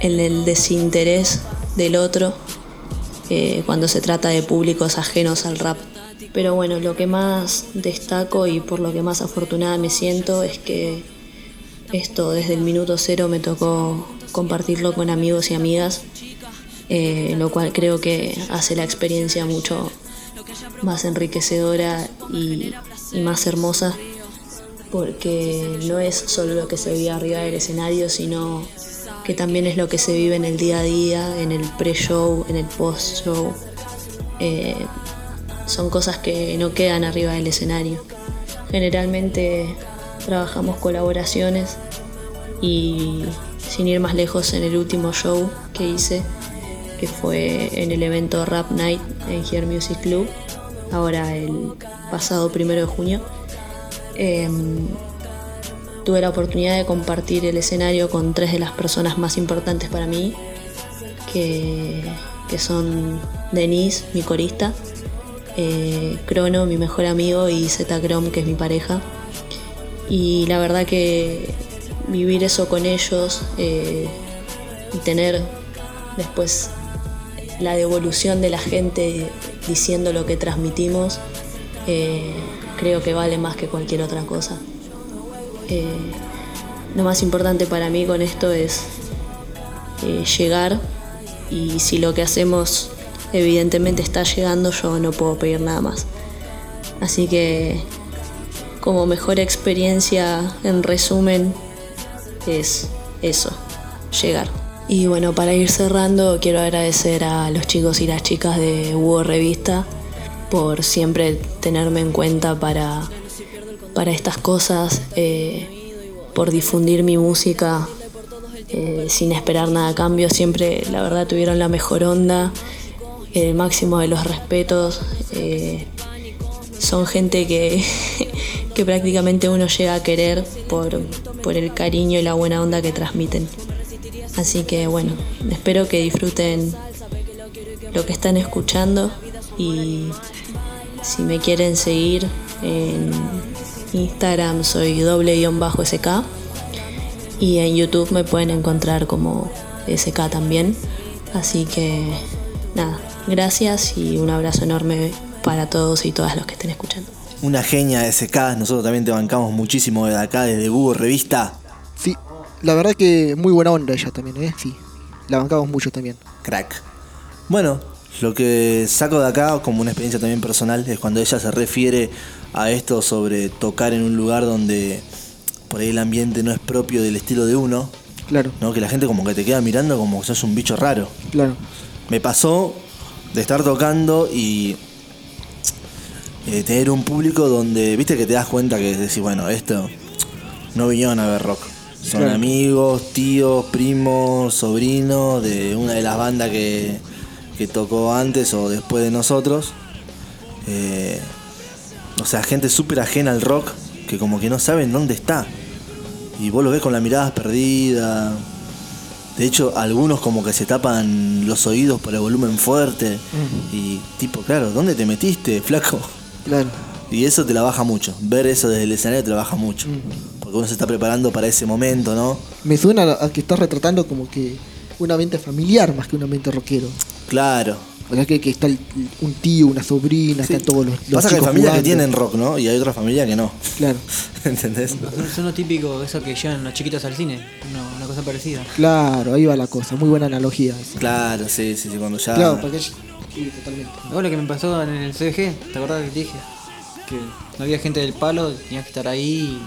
en el desinterés del otro eh, cuando se trata de públicos ajenos al rap. Pero bueno, lo que más destaco y por lo que más afortunada me siento es que esto desde el minuto cero me tocó compartirlo con amigos y amigas, eh, lo cual creo que hace la experiencia mucho más enriquecedora y, más hermosa, porque no es solo lo que se vive arriba del escenario, sino que también es lo que se vive en el día a día, en el pre-show, en el post-show. Eh, son cosas que no quedan arriba del escenario. Generalmente trabajamos colaboraciones y sin ir más lejos en el último show que hice, que fue en el evento Rap Night en Here Music Club, ahora el pasado primero de junio. em, tuve la oportunidad de compartir el escenario con tres de las personas más importantes para mí, que, que son Denise, mi corista, eh, Crono, mi mejor amigo, y Z Chrome, que es mi pareja. Y la verdad que vivir eso con ellos eh, y tener después la devolución de la gente diciendo lo que transmitimos, eh, creo que vale más que cualquier otra cosa. Lo más importante para mí con esto es llegar y si lo que hacemos evidentemente está llegando, yo no puedo pedir nada más. Así que como mejor experiencia en resumen es eso, llegar. Y bueno, para ir cerrando, quiero agradecer a los chicos y las chicas de Hugo Revista por siempre tenerme en cuenta para, para estas cosas, eh, por difundir mi música eh, sin esperar nada a cambio. Siempre, la verdad, tuvieron la mejor onda, el máximo de los respetos. eh, son gente que, *laughs* que prácticamente uno llega a querer por, por el cariño y la buena onda que transmiten. Así que bueno, espero que disfruten lo que están escuchando y si me quieren seguir en Instagram soy doble-sk y en YouTube me pueden encontrar como SK también. Así que nada, gracias y un abrazo enorme para todos y todas los que estén escuchando. Una genia de SK, nosotros también te bancamos muchísimo desde acá, desde Búho Revista. Sí, la verdad que muy buena onda ella también, ¿eh? Sí, la bancamos mucho también. Crack. Bueno, lo que saco de acá como una experiencia también personal es cuando ella se refiere a esto sobre tocar en un lugar donde por ahí el ambiente no es propio del estilo de uno, Claro, ¿no? Que la gente como que te queda mirando como que sos un bicho raro. claro. Me pasó de estar tocando y eh, tener un público donde, viste que te das cuenta que decís, bueno, esto no vinieron a ver rock. Son Claro. amigos, tíos, primos, sobrinos de una de las bandas que, que tocó antes o después de nosotros. Eh, o sea, gente súper ajena al rock que como que no saben dónde está. Y vos lo ves con la mirada perdida. De hecho, algunos como que se tapan los oídos por el volumen fuerte. Y tipo, claro, ¿dónde te metiste, flaco? Claro. Y eso te la baja mucho. Ver eso desde el escenario te la baja mucho. Porque uno se está preparando para ese momento, ¿no? Me suena a que estás retratando como que un ambiente familiar más que un ambiente rockero. Claro. O sea que, que está el- un tío, una sobrina, Sí. están todos los, los Pasa que hay chicos familias que jugando. tienen rock, ¿no? Y hay otras familias que no. Claro, *laughs* ¿Entendés? Son, son lo típico, eso que llevan los chiquitos al cine. Una, una cosa parecida. claro, ahí va la cosa. Muy buena analogía esa. Claro, sí, sí, sí, cuando ya. Claro, porque sí, totalmente. Luego lo que me pasó en el CBG, ¿te acordás que te dije? Que no había gente del palo, tenías que estar ahí.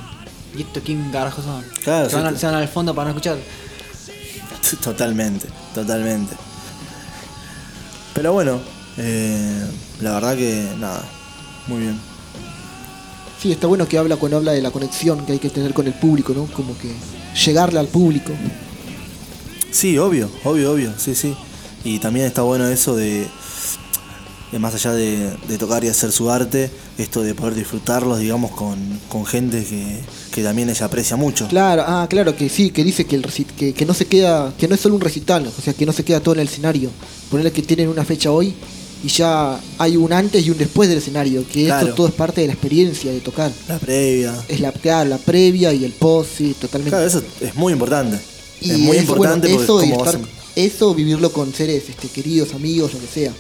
¿Y esto quién carajo son? Claro, se, van sí, al, se van al fondo para no escuchar. *laughs* Totalmente, totalmente. Pero bueno, eh, la verdad que nada, muy bien. Sí, está bueno que habla cuando habla de la conexión que hay que tener con el público, ¿no? Como que llegarle al público. Sí, obvio, obvio, obvio, sí, sí. Y también está bueno eso de, de más allá de, de tocar y hacer su arte, esto de poder disfrutarlos, digamos, con, con gente que, que también ella aprecia mucho. Claro, ah, claro que sí, que dice que, el reci- que, que no se queda, que no es solo un recital, o sea, que no se queda todo en el escenario. Ponerle que tienen una fecha hoy y ya hay un antes y un después del escenario, que Claro. eso todo es parte de la experiencia de tocar. La previa. Es la, claro, la previa y el post, sí, totalmente. Claro, eso es muy importante. y es muy importante bueno, eso, porque y estar- eso vivirlo con seres este, queridos, amigos, lo que sea.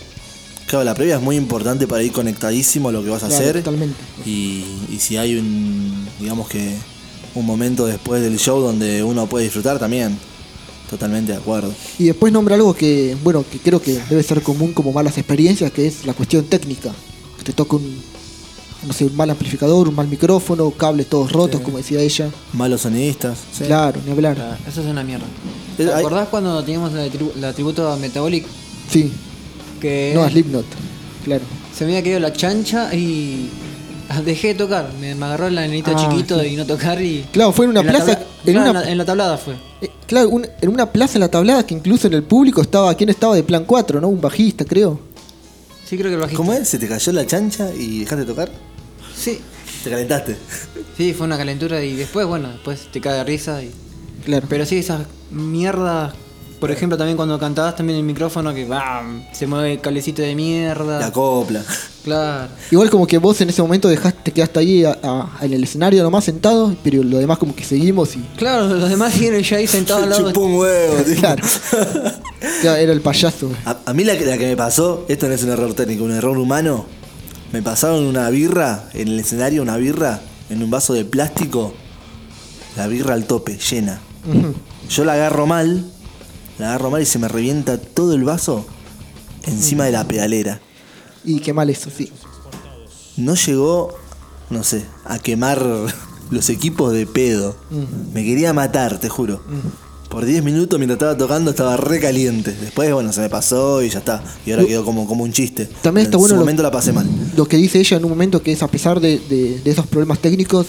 Claro, la previa es muy importante para ir conectadísimo a lo que vas a Claro, hacer. totalmente. Y, y si hay un, digamos que, un momento después del show donde uno puede disfrutar también. Totalmente de acuerdo. Y después nombra algo que, bueno, que creo que debe ser común como malas experiencias, que es la cuestión técnica. Que te toca un, no sé, un mal amplificador, un mal micrófono, cables todos rotos, como decía ella. Malos sonidistas. sí. Claro, ni hablar. Claro, eso es una mierda. ¿Te acordás cuando teníamos la, tribu- la tributo a Metabolic? Sí, Que no Slipknot, claro. se me había quedado la chancha y dejé de tocar. Me, me agarró el nenito Ah, chiquito sí. y no tocar y. Claro, fue en una la plaza- tabla- en claro, una- en la- en la tablada fue. Eh, claro, un- en una plaza en la tablada que incluso en el público estaba, ¿quién estaba de plan 4, no? Un bajista, creo. Sí, creo que el bajista. ¿Cómo es? ¿Se te cayó la chancha y dejaste de tocar? Sí. Te calentaste. Sí, fue una calentura y después, bueno, después te cae de risa y. Claro. Pero sí, esas mierdas Por ejemplo, también cuando cantabas también el micrófono que ¡bam! se mueve el cablecito de mierda. La copla. Claro. Igual como que vos en ese momento dejaste, te quedaste ahí a- a- en el escenario nomás sentado, pero lo demás como que seguimos y. Claro, los demás siguen ya ahí sentados al lado. Chupó un huevo, *laughs* tío. Claro. Era el payaso. A, a mí la, que- la que me pasó, esto no es un error técnico, un error humano. Me pasaron una birra en el escenario, una birra en un vaso de plástico. La birra al tope, llena. Yo la agarro mal, la agarro mal y se me revienta todo el vaso encima de la pedalera. Y qué mal eso, sí. No llegó, no sé, a quemar *laughs* los equipos de pedo. Me quería matar, te juro. Por 10 minutos mientras estaba tocando estaba re caliente. Después, bueno, se me pasó y ya está. Y ahora quedó como, como un chiste. También está en bueno lo- momento la pasé mal. Lo que dice ella en un momento que es a pesar de, de- de esos problemas técnicos,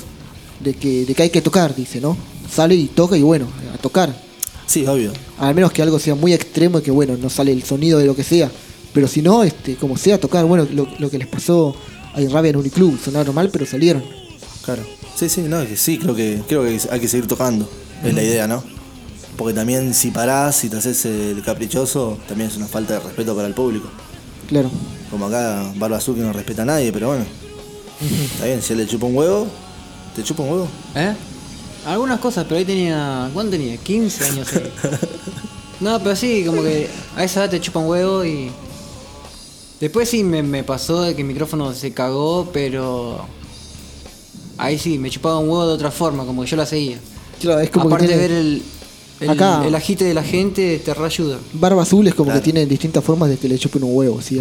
de que, de que hay que tocar, dice, ¿no? Sale y toca y bueno, a tocar. Sí, obvio. Al menos que algo sea muy extremo y que bueno, no sale el sonido de lo que sea. Pero si no, este, como sea, tocar, bueno, lo, lo que les pasó a Rabia en Uniclub, sonaron mal, pero salieron. Claro. Sí, sí, no, es que sí, creo que, creo que hay que seguir tocando. Es la idea, ¿no? Porque también si parás, si te haces el caprichoso, también es una falta de respeto para el público. Claro. Como acá Barba Azul que no respeta a nadie, pero bueno. Está bien, si él le chupa un huevo, ¿te chupa un huevo? ¿Eh? Algunas cosas, pero ahí tenía. ¿Cuánto tenía? 15 años. ahí. No, pero sí, como que a esa edad te chupa un huevo y. Después sí me, me pasó de que el micrófono se cagó, pero. Ahí sí, me chupaba un huevo de otra forma, como que yo la seguía. Claro, es como Aparte que de ver el, el, Acá- el agite de la gente, te reayuda. Barba Azul es como Claro. que tiene distintas formas de que le chupen un huevo, ¿sí?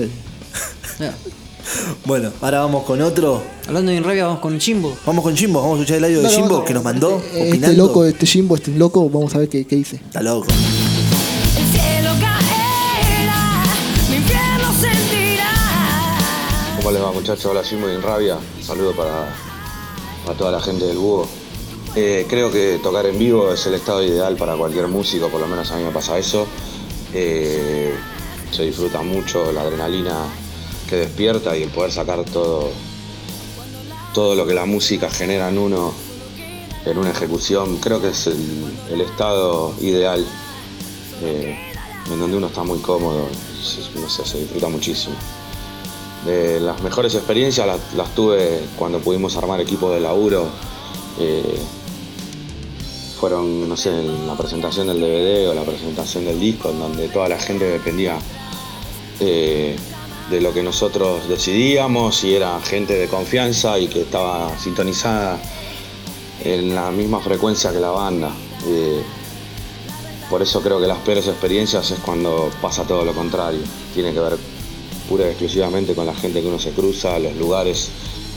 Bueno, ahora vamos con otro. Hablando de rabia, vamos con Chimbo. Vamos con Jimbo, vamos a escuchar el audio de Jimbo vamos- que nos mandó. Este opinando. loco, este Jimbo, este loco, vamos a ver qué, qué dice. Está loco. ¿Cómo les va muchachos? Hola, soy muy rabia. Un saludo para, para toda la gente del búho. Eh, creo que tocar en vivo es el estado ideal para cualquier músico, por lo menos a mí me pasa eso. Eh, se disfruta mucho la adrenalina que despierta y el poder sacar todo, todo lo que la música genera en uno en una ejecución. Creo que es el, estado ideal eh, en donde uno está muy cómodo, se- disfruta muchísimo. De las mejores experiencias las, tuve cuando pudimos armar equipos de laburo. eh, fueron, no sé, la presentación del DVD o la presentación del disco, en donde toda la gente dependía eh, de lo que nosotros decidíamos y era gente de confianza y que estaba sintonizada en la misma frecuencia que la banda. Eh, por eso creo que las peores experiencias es cuando pasa todo lo contrario. Tiene que ver pura y exclusivamente con la gente que uno se cruza, los lugares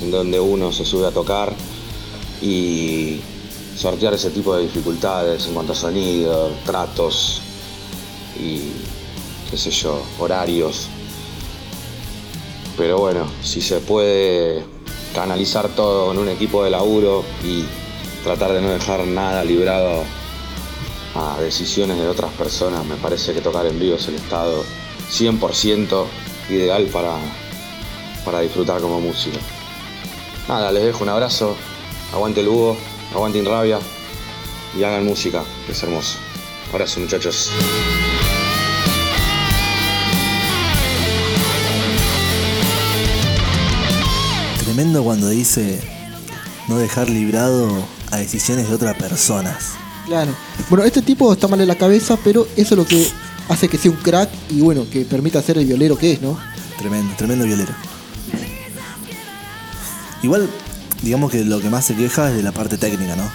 en donde uno se sube a tocar y sortear ese tipo de dificultades en cuanto a sonido, tratos y qué sé yo, horarios. Pero bueno, si se puede canalizar todo en un equipo de laburo y tratar de no dejar nada librado a decisiones de otras personas, me parece que tocar en vivo es el estado 100% ideal para, para disfrutar como músico. Nada, les dejo un abrazo, aguante el búho, aguante rabia y hagan música, que es hermoso. Abrazo muchachos. Tremendo cuando dice no dejar librado a decisiones de otras personas. Claro. Bueno, este tipo está mal en la cabeza, pero eso es lo que hace que sea un crack y bueno, que permita ser el violero que es, ¿no? Tremendo, tremendo violero. Igual, digamos que lo que más se queja es de la parte técnica, ¿no?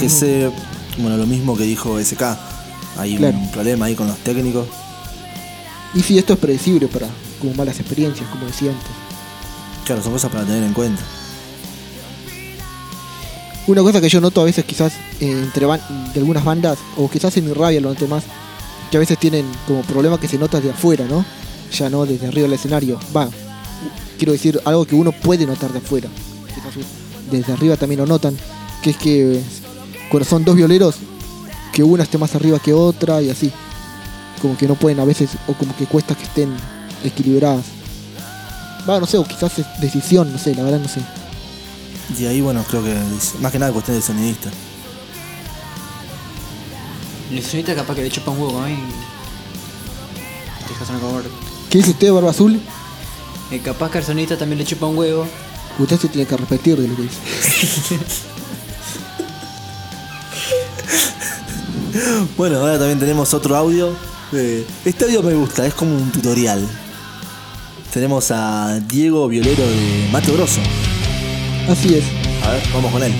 Que se, bueno, lo mismo que dijo SK. Hay Claro. un problema ahí con los técnicos. Y si esto es predecible para como malas experiencias, como decía antes. Claro, son cosas para tener en cuenta. Una cosa que yo noto a veces quizás eh, entre de algunas bandas, o quizás en mi rabia lo noto más, que a veces tienen como problema que se nota de afuera, ¿no? Ya no desde arriba del escenario. Va, quiero decir algo que uno puede notar de afuera. Desde arriba también lo notan, que es que cuando son dos violeros, que una esté más arriba que otra y así. Como que no pueden a veces, o como que cuesta que estén equilibradas. Va, no sé, o quizás es decisión, no sé, la verdad no sé. Y ahí, bueno, creo que es más que nada cuestión de sonidista. El sonista capaz que le chupa un huevo a mí. te dejas una cover. ¿Qué dice usted, Barba Azul? Eh, capaz que al sonista también le chupa un huevo. Usted se tiene que repetir de lo que dice. *laughs* Bueno, ahora también tenemos otro audio. Eh, Este audio me gusta, es como un tutorial. Tenemos a Diego Violero de Mato Grosso. Así es. A ver, vamos con él.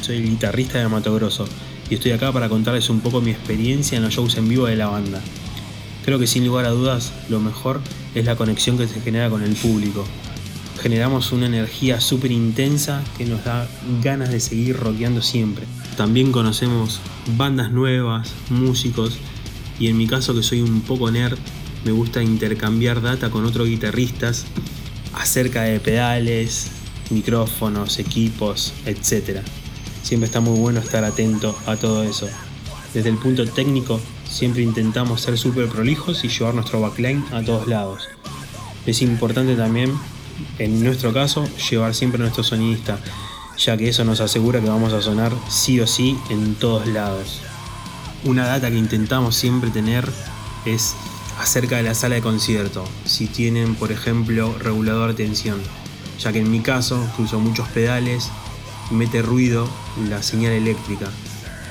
Soy el guitarrista de Mato Grosso y estoy acá para contarles un poco mi experiencia en los shows en vivo de la banda. Creo que sin lugar a dudas lo mejor es la conexión que se genera con el público. Generamos una energía súper intensa que nos da ganas de seguir rockeando siempre. También conocemos bandas nuevas, músicos y en mi caso que soy un poco nerd, me gusta intercambiar data con otros guitarristas acerca de pedales, micrófonos, equipos, etc. Siempre está muy bueno estar atento a todo eso. Desde el punto técnico, siempre intentamos ser súper prolijos y llevar nuestro backline a todos lados. Es importante también, en nuestro caso, llevar siempre a nuestro sonidista, ya que eso nos asegura que vamos a sonar sí o sí en todos lados. Una data que intentamos siempre tener es acerca de la sala de concierto, si tienen por ejemplo regulador de tensión, ya que en mi caso, que uso muchos pedales, mete ruido la señal eléctrica.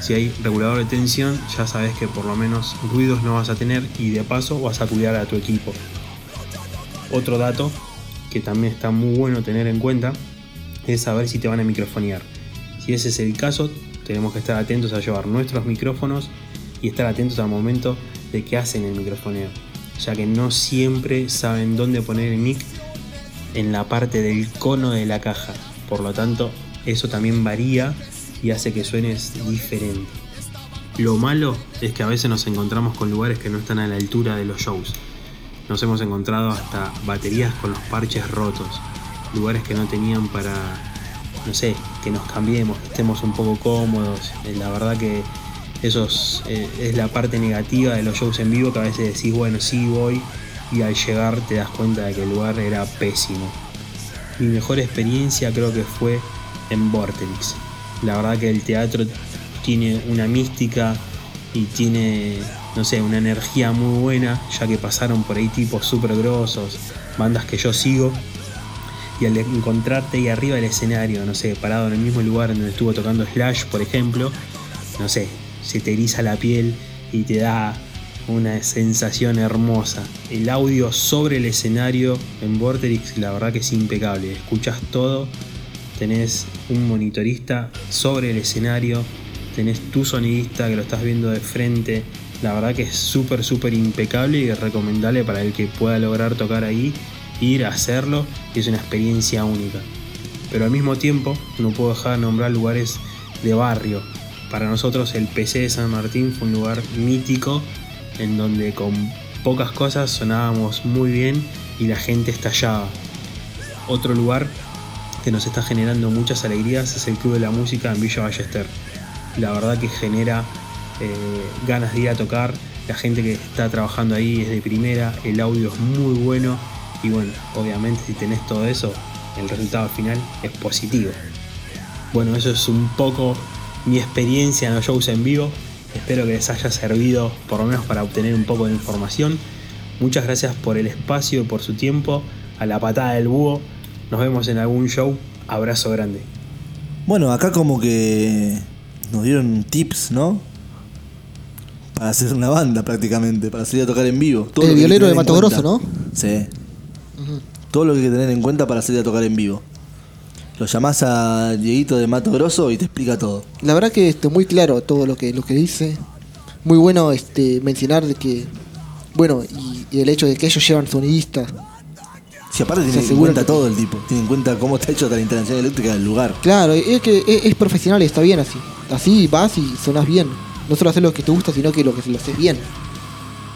Si hay regulador de tensión, ya sabes que por lo menos ruidos no vas a tener y de paso vas a cuidar a tu equipo. Otro dato que también está muy bueno tener en cuenta es saber si te van a microfonear. Si ese es el caso, tenemos que estar atentos a llevar nuestros micrófonos y estar atentos al momento de que hacen el microfoneo, ya que no siempre saben dónde poner el mic en la parte del cono de la caja. Por lo tanto, eso también varía y hace que suenes diferente. Lo malo es que a veces nos encontramos con lugares que no están a la altura de los shows. Nos hemos encontrado hasta baterías con los parches rotos, lugares que no tenían para, no sé, que nos cambiemos, que estemos un poco cómodos. Eh, La verdad que eso es, eh, es la parte negativa de los shows en vivo que a veces decís, bueno, sí voy y al llegar te das cuenta de que el lugar era pésimo. Mi mejor experiencia creo que fue en Vortex. La verdad que el teatro tiene una mística y tiene, no sé, una energía muy buena, ya que pasaron por ahí tipos súper grosos, bandas que yo sigo. Y al encontrarte ahí arriba del escenario, no sé, parado en el mismo lugar donde estuvo tocando Slash, por ejemplo, no sé, se te eriza la piel y te da una sensación hermosa. El audio sobre el escenario en Vorterix, la verdad que es impecable. Escuchas todo, tenés un monitorista sobre el escenario, tenés tu sonidista que lo estás viendo de frente. La verdad que es súper, súper impecable y recomendable para el que pueda lograr tocar ahí, ir a hacerlo. Es una experiencia única. Pero al mismo tiempo, no puedo dejar de nombrar lugares de barrio. Para nosotros el PC de San Martín fue un lugar mítico en donde con pocas cosas sonábamos muy bien y la gente estallaba. Otro lugar que nos está generando muchas alegrías es el Club de la Música en Villa Ballester. La verdad que genera eh, ganas de ir a tocar, la gente que está trabajando ahí es de primera, el audio es muy bueno y bueno, obviamente si tenés todo eso, el resultado final es positivo. Bueno, eso es un poco mi experiencia en los shows en vivo. Espero que les haya servido por lo menos para obtener un poco de información. Muchas gracias por el espacio y por su tiempo. A la patada del búho. Nos vemos en algún show. Abrazo grande. Bueno, acá como que nos dieron tips, ¿no? Para hacer una banda prácticamente, para salir a tocar en vivo. Todo El violero de Mato Grosso. ¿no? Sí. Todo lo que hay que tener en cuenta para salir a tocar en vivo. Lo llamás a Dieguito de Mato Grosso y te explica todo. La verdad que este, muy claro todo lo que, lo que dice. Muy bueno este, mencionar de que, bueno, y, y el hecho de que ellos llevan sonidistas. Si aparte tiene en cuenta que- todo el tipo. Tiene en cuenta cómo está hecho la instalación eléctrica del lugar. Claro, es que es, es profesional y está bien así. Así vas y sonás bien. No solo hacer lo que te gusta, sino que lo que lo haces bien.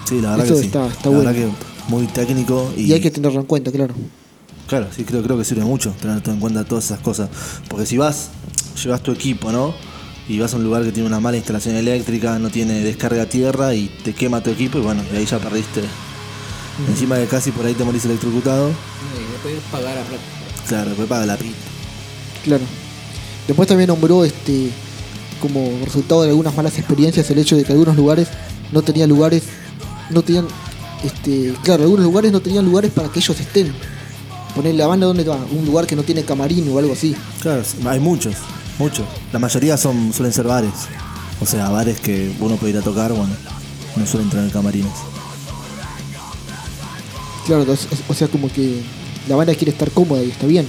Sí, la verdad Eso que sí. está- está la bueno. Muy técnico y, Y hay que tenerlo en cuenta, claro. Claro, sí, creo, creo que sirve mucho tener todo en cuenta todas esas cosas. Porque si vas, llevas tu equipo, ¿no? Y vas a un lugar que tiene una mala instalación eléctrica, no tiene descarga a tierra y te quema tu equipo y bueno, de ahí ya perdiste. Encima de casi por ahí te morís electrocutado, Y después pagar a plata. claro, después paga la pita. Claro. Después también nombró este como resultado de algunas malas experiencias el hecho de que algunos lugares no tenía lugares, no tenían, este, claro, algunos lugares no tenían lugares para que ellos estén. Poner la banda donde va, un lugar que no tiene camarín o algo así. Claro, hay muchos, muchos. La mayoría son suelen ser bares. O sea, bares que uno puede ir a tocar, bueno, no suelen tener camarines. Claro, o sea, como que la banda quiere estar cómoda y está bien.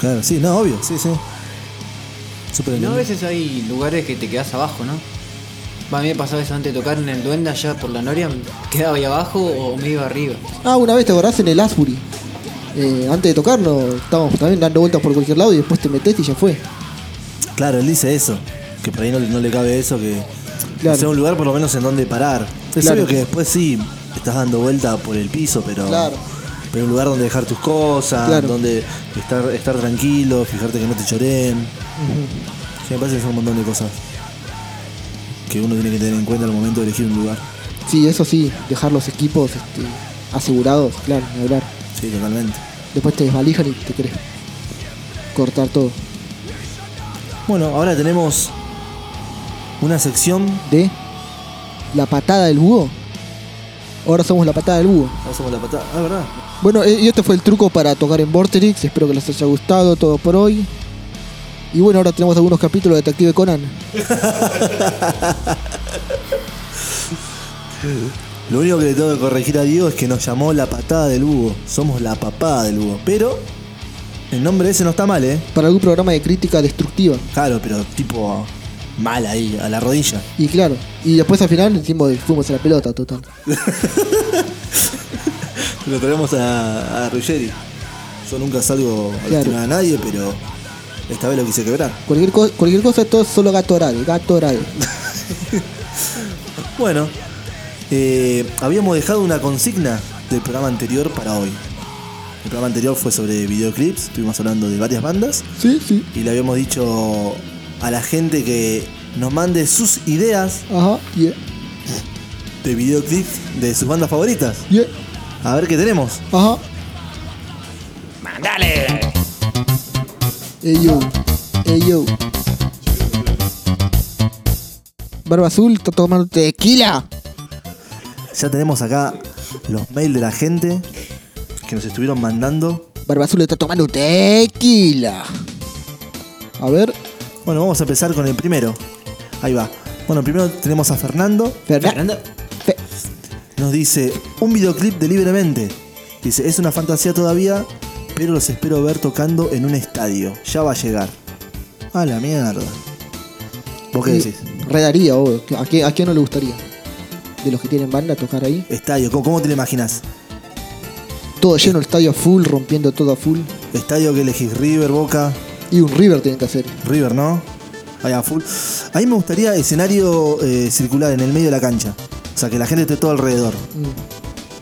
Claro, sí, no, obvio, sí, sí. Súper No, a veces hay lugares que te quedas abajo, ¿no? Va, A mí me pasaba eso antes de tocar en el Duende allá por la Noria, quedaba ahí abajo o me iba arriba. Ah, una vez te acordás en el Asbury. Eh, antes de tocarnos, estábamos también dando vueltas por cualquier lado y después te metes y ya fue. Claro, él dice eso. Que por ahí no, le- no le cabe eso, que Claro. sea un lugar por lo menos en donde parar. Es Claro. obvio que después sí estás dando vuelta por el piso, pero. Claro. Pero un lugar donde dejar tus cosas, Claro. donde estar, estar tranquilo, fijarte que no te choren. Sí, me parece que son un montón de cosas que uno tiene que tener en cuenta al momento de elegir un lugar. Sí, eso sí, dejar los equipos este, asegurados, claro, ni hablar. Sí, totalmente. Después te desvalijan y te querés cortar todo. Bueno, ahora tenemos una sección. De la patada del búho. Ahora somos la patada del búho. Ahora somos la patada. Ah, verdad. Bueno, eh, y este fue el truco para tocar en Vorterix. Espero que les haya gustado todo por hoy. Y bueno, ahora tenemos algunos capítulos de Detective Conan. Lo único que le tengo que corregir a Diego es que nos llamó la patada del búho. Somos la papada del búho. Pero el nombre ese no está mal, ¿eh? Para algún programa de crítica destructiva. Claro, pero tipo mal ahí, a la rodilla. Y claro, y después al final decimos fuimos a la pelota, total. *laughs* Lo traemos a, a Ruggeri. Yo nunca salgo a Claro. lastimar a nadie, pero esta vez lo quise quebrar. Cualquier, co- cualquier cosa, todo es solo gato oral, gato oral. *laughs* Bueno, eh, habíamos dejado una consigna del programa anterior para hoy. El programa anterior fue sobre videoclips, estuvimos hablando de varias bandas Sí, sí. y le habíamos dicho a la gente que nos mande sus ideas Ajá, yeah, de videoclips de sus bandas favoritas. yeah, A ver qué tenemos. ajá. ¡Mandale! Ey yo, ey yo. Barba Azul está tomando tequila. Ya tenemos acá los mails de la gente que nos estuvieron mandando. Barba Azul está tomando tequila. A ver, Bueno, vamos a empezar con el primero. Ahí va. Bueno, primero tenemos a Fernando. Fernan- Fernando, Fe- Nos dice un videoclip de libremente. Dice, es una fantasía todavía, pero los espero ver tocando en un estadio. Ya va a llegar. A la mierda. ¿Vos qué decís? Redaría, obvio. ¿A quién, ¿A quién no le gustaría? De los que tienen banda tocar ahí. Estadio, ¿cómo, cómo te lo imaginas? Todo lleno, el estadio a full, rompiendo todo a full. Estadio que elegís River, Boca, Y un River tienen que hacer. River, ¿no? Ahí a full. A mí me gustaría escenario eh, circular en el medio de la cancha. O sea, que la gente esté todo alrededor. Mm.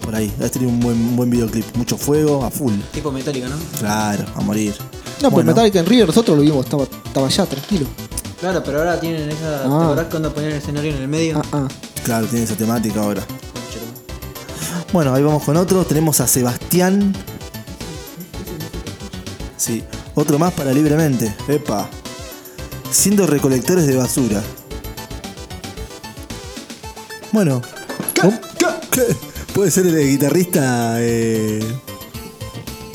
Por ahí. Este tiene un buen, un buen videoclip. Mucho fuego, a full. tipo metálica, ¿no? Claro, a morir. No, pues Bueno. Metallica en River nosotros lo vimos, estaba, estaba allá, tranquilo. Claro, pero ahora tienen esa. Ah. ¿Te acordás cuando ponían el escenario en el medio? Ah, ah. Claro, tiene esa temática ahora. Bueno, ahí vamos con otro. Tenemos a Sebastián. Sí, otro más para libremente. Epa. Siendo recolectores de basura. Bueno. ¿Cómo? ¿Qué? Puede ser el guitarrista. Eh,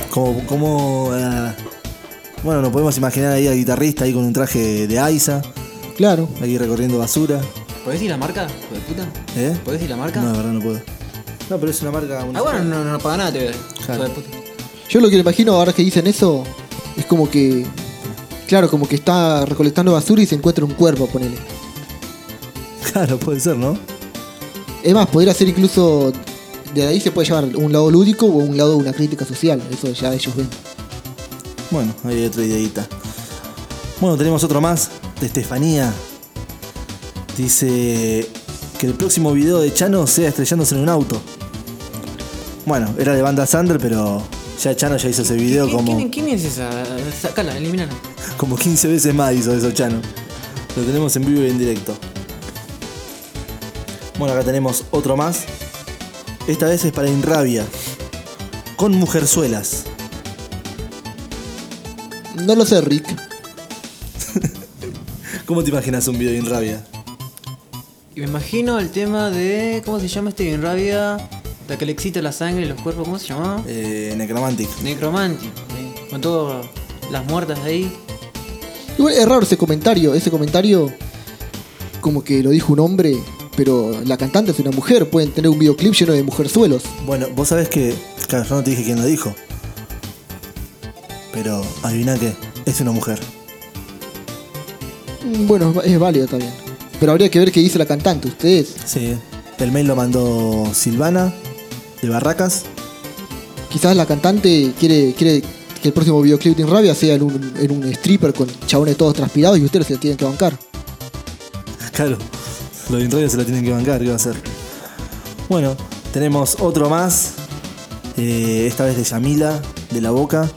como. como ah, bueno, nos podemos imaginar ahí al guitarrista ahí con un traje de Aiza. Claro. Ahí recorriendo basura. ¿Podés decir la marca? Hijo de puta. ¿Eh? ¿Podés decir la marca? No, de verdad no puedo. No, pero es una marca. Ah, bueno, no, no, paga nada, te veo. Claro. Yo lo que me imagino ahora que dicen eso es como que. Claro, como que está recolectando basura y se encuentra un cuerpo, ponele. *laughs* Claro, puede ser, ¿no? Es más, podría ser incluso. De ahí se puede llevar un lado lúdico o un lado de una crítica social. Eso ya ellos ven. Bueno, ahí hay otra ideita. Bueno, tenemos otro más de Estefanía. Dice que el próximo video de Chano sea estrellándose en un auto. Bueno, era de banda Sander, pero ya Chano ya hizo ese video ¿Quién, como, quién- quién es esa? Sacala, eliminala. como 15 veces más hizo eso Chano. Lo tenemos en vivo y en directo. Bueno, acá tenemos otro más. Esta vez es para Inrabia. Con mujerzuelas. No lo sé, Rick. *laughs* ¿Cómo te imaginas un video de Inrabia? Y me imagino el tema de. ¿Cómo se llama este en rabia? La que le excita la sangre y los cuerpos, ¿cómo se llamaba? Eh, Necromantic. Necromantic. ¿sí? Con todas las muertas ahí. Igual es raro ese comentario. Ese comentario, como que lo dijo un hombre, pero la cantante es una mujer. Pueden tener un videoclip lleno de mujerzuelos. Bueno, vos sabés que. Claro, yo no te dije quién lo dijo. Pero, adivina qué. Es una mujer. Mm, Bueno, es válido también. Pero habría que ver qué dice la cantante. Ustedes, Sí. El mail lo mandó Silvana, de Barracas. quizás la cantante quiere, quiere que el próximo videoclip de Rabia sea en un, en un stripper con chabones todos transpirados y ustedes se tienen que bancar. Claro. Los de Inradio se la tienen que bancar, ¿qué va a hacer? Bueno, tenemos otro más. eh, esta vez de Yamila, de la boca.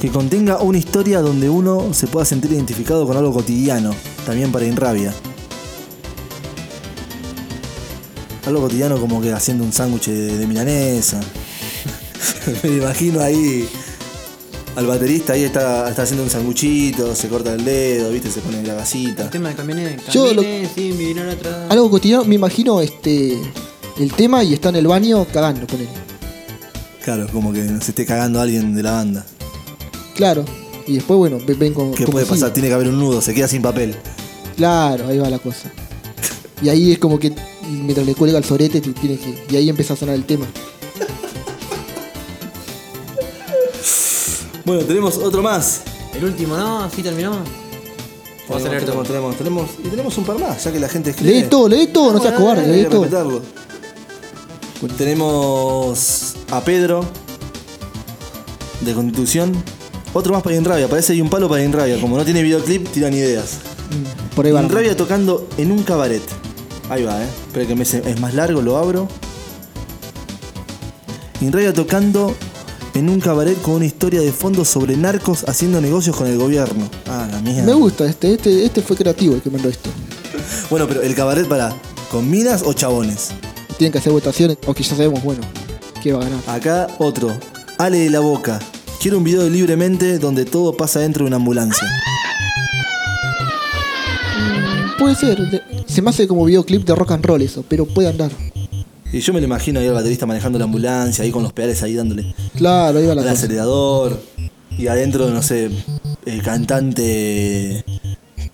Que contenga una historia donde uno se pueda sentir identificado con algo cotidiano. También para Inrabia. Algo cotidiano como que haciendo un sándwich de, de milanesa. *laughs* Me imagino ahí al baterista ahí está, está haciendo un sanguchito, se corta el dedo, viste, se pone la gasita. El tema de camiones. Yo lo- sí, me vinieron atrás. Algo cotidiano, me imagino este el tema y está en el baño cagando con él. Claro, como que se esté cagando alguien de la banda. Claro. Y después, bueno, ven, ven con. ¿Qué puede sigue. pasar? Tiene que haber un nudo, se queda sin papel. Claro, ahí va la cosa. Y ahí es como que mientras le cuelga el sorete, te tiene que. Y ahí empieza a sonar el tema. Bueno, tenemos otro más. El último, ¿no? Así terminó. Vamos a leer todo. tenemos, tenemos, tenemos, y tenemos un par más, ya que la gente escribe. Lee todo, lee todo, no seas Ah, cobarde, hay lee que todo. respetarlo. Tenemos a Pedro de Constitución. Otro más para Inrabia, parece hay un palo para Inrabia. Como no tiene videoclip, tiran ideas. Por ahí va. Inrabia tocando en un cabaret. Ahí va, eh. Espera que me se- es más largo, lo abro. Inrabia tocando en un cabaret con una historia de fondo sobre narcos haciendo negocios con el gobierno. Ah, la mierda. Me gusta este, este, este fue creativo el que mandó esto. Bueno, pero el cabaret para, ¿con minas o chabones? Tienen que hacer votaciones, aunque ya sabemos, bueno, qué va a ganar. Acá otro. Ale de la Boca. Quiero un video de libremente donde todo pasa dentro de una ambulancia. Puede ser, se me hace como videoclip de rock and roll eso, pero puede andar. Y yo me lo imagino ahí al baterista manejando la ambulancia, ahí con los pedales ahí dándole Claro, ahí va la al cosa. acelerador. Y adentro, no sé, el cantante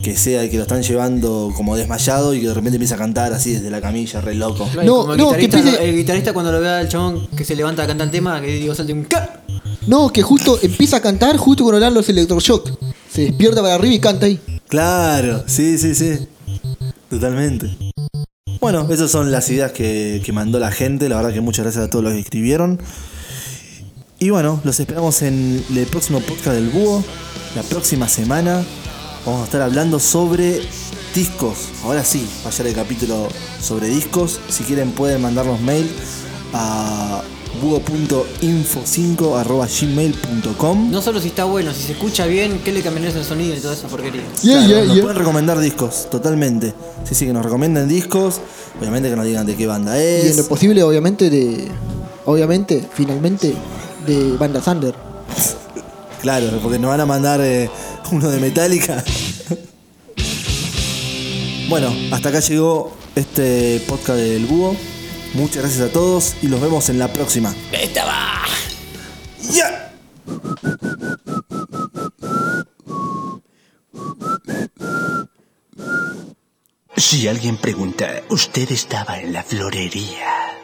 que sea el que lo están llevando como desmayado y que de repente empieza a cantar así desde la camilla, re loco. Claro, No, como el no, que guitarrista, empiece- El guitarrista cuando lo vea al chabón que se levanta a cantar el tema, que digo, salte un ca. No, que justo empieza a cantar justo cuando le dan los electroshock. Se despierta para arriba y canta ahí. Claro, sí, sí, sí. Totalmente. Bueno, *laughs* esas son las ideas que, que mandó la gente. La verdad que muchas gracias a todos los que escribieron. Y bueno, los esperamos en el próximo podcast del Búho. La próxima semana vamos a estar hablando sobre discos. Ahora sí, va a ser el capítulo sobre discos. Si quieren pueden mandarnos mail a búho.info5.gmail.com No solo si está bueno, si se escucha bien, ¿qué le cambiarías el sonido y toda esa porquería? Yeah, Claro, yeah, nos yeah. pueden recomendar discos, totalmente. Sí, sí, que nos recomienden discos. Obviamente que nos digan de qué banda Y en lo es. posible, obviamente, de. Obviamente, finalmente, de Banda Thunder. Claro, porque nos van a mandar eh, uno de Metallica. bueno, hasta acá llegó este podcast del Búho. Muchas gracias a todos y los vemos en la próxima. ¡Estaba! ¡Ya! Si alguien pregunta, usted estaba en la florería.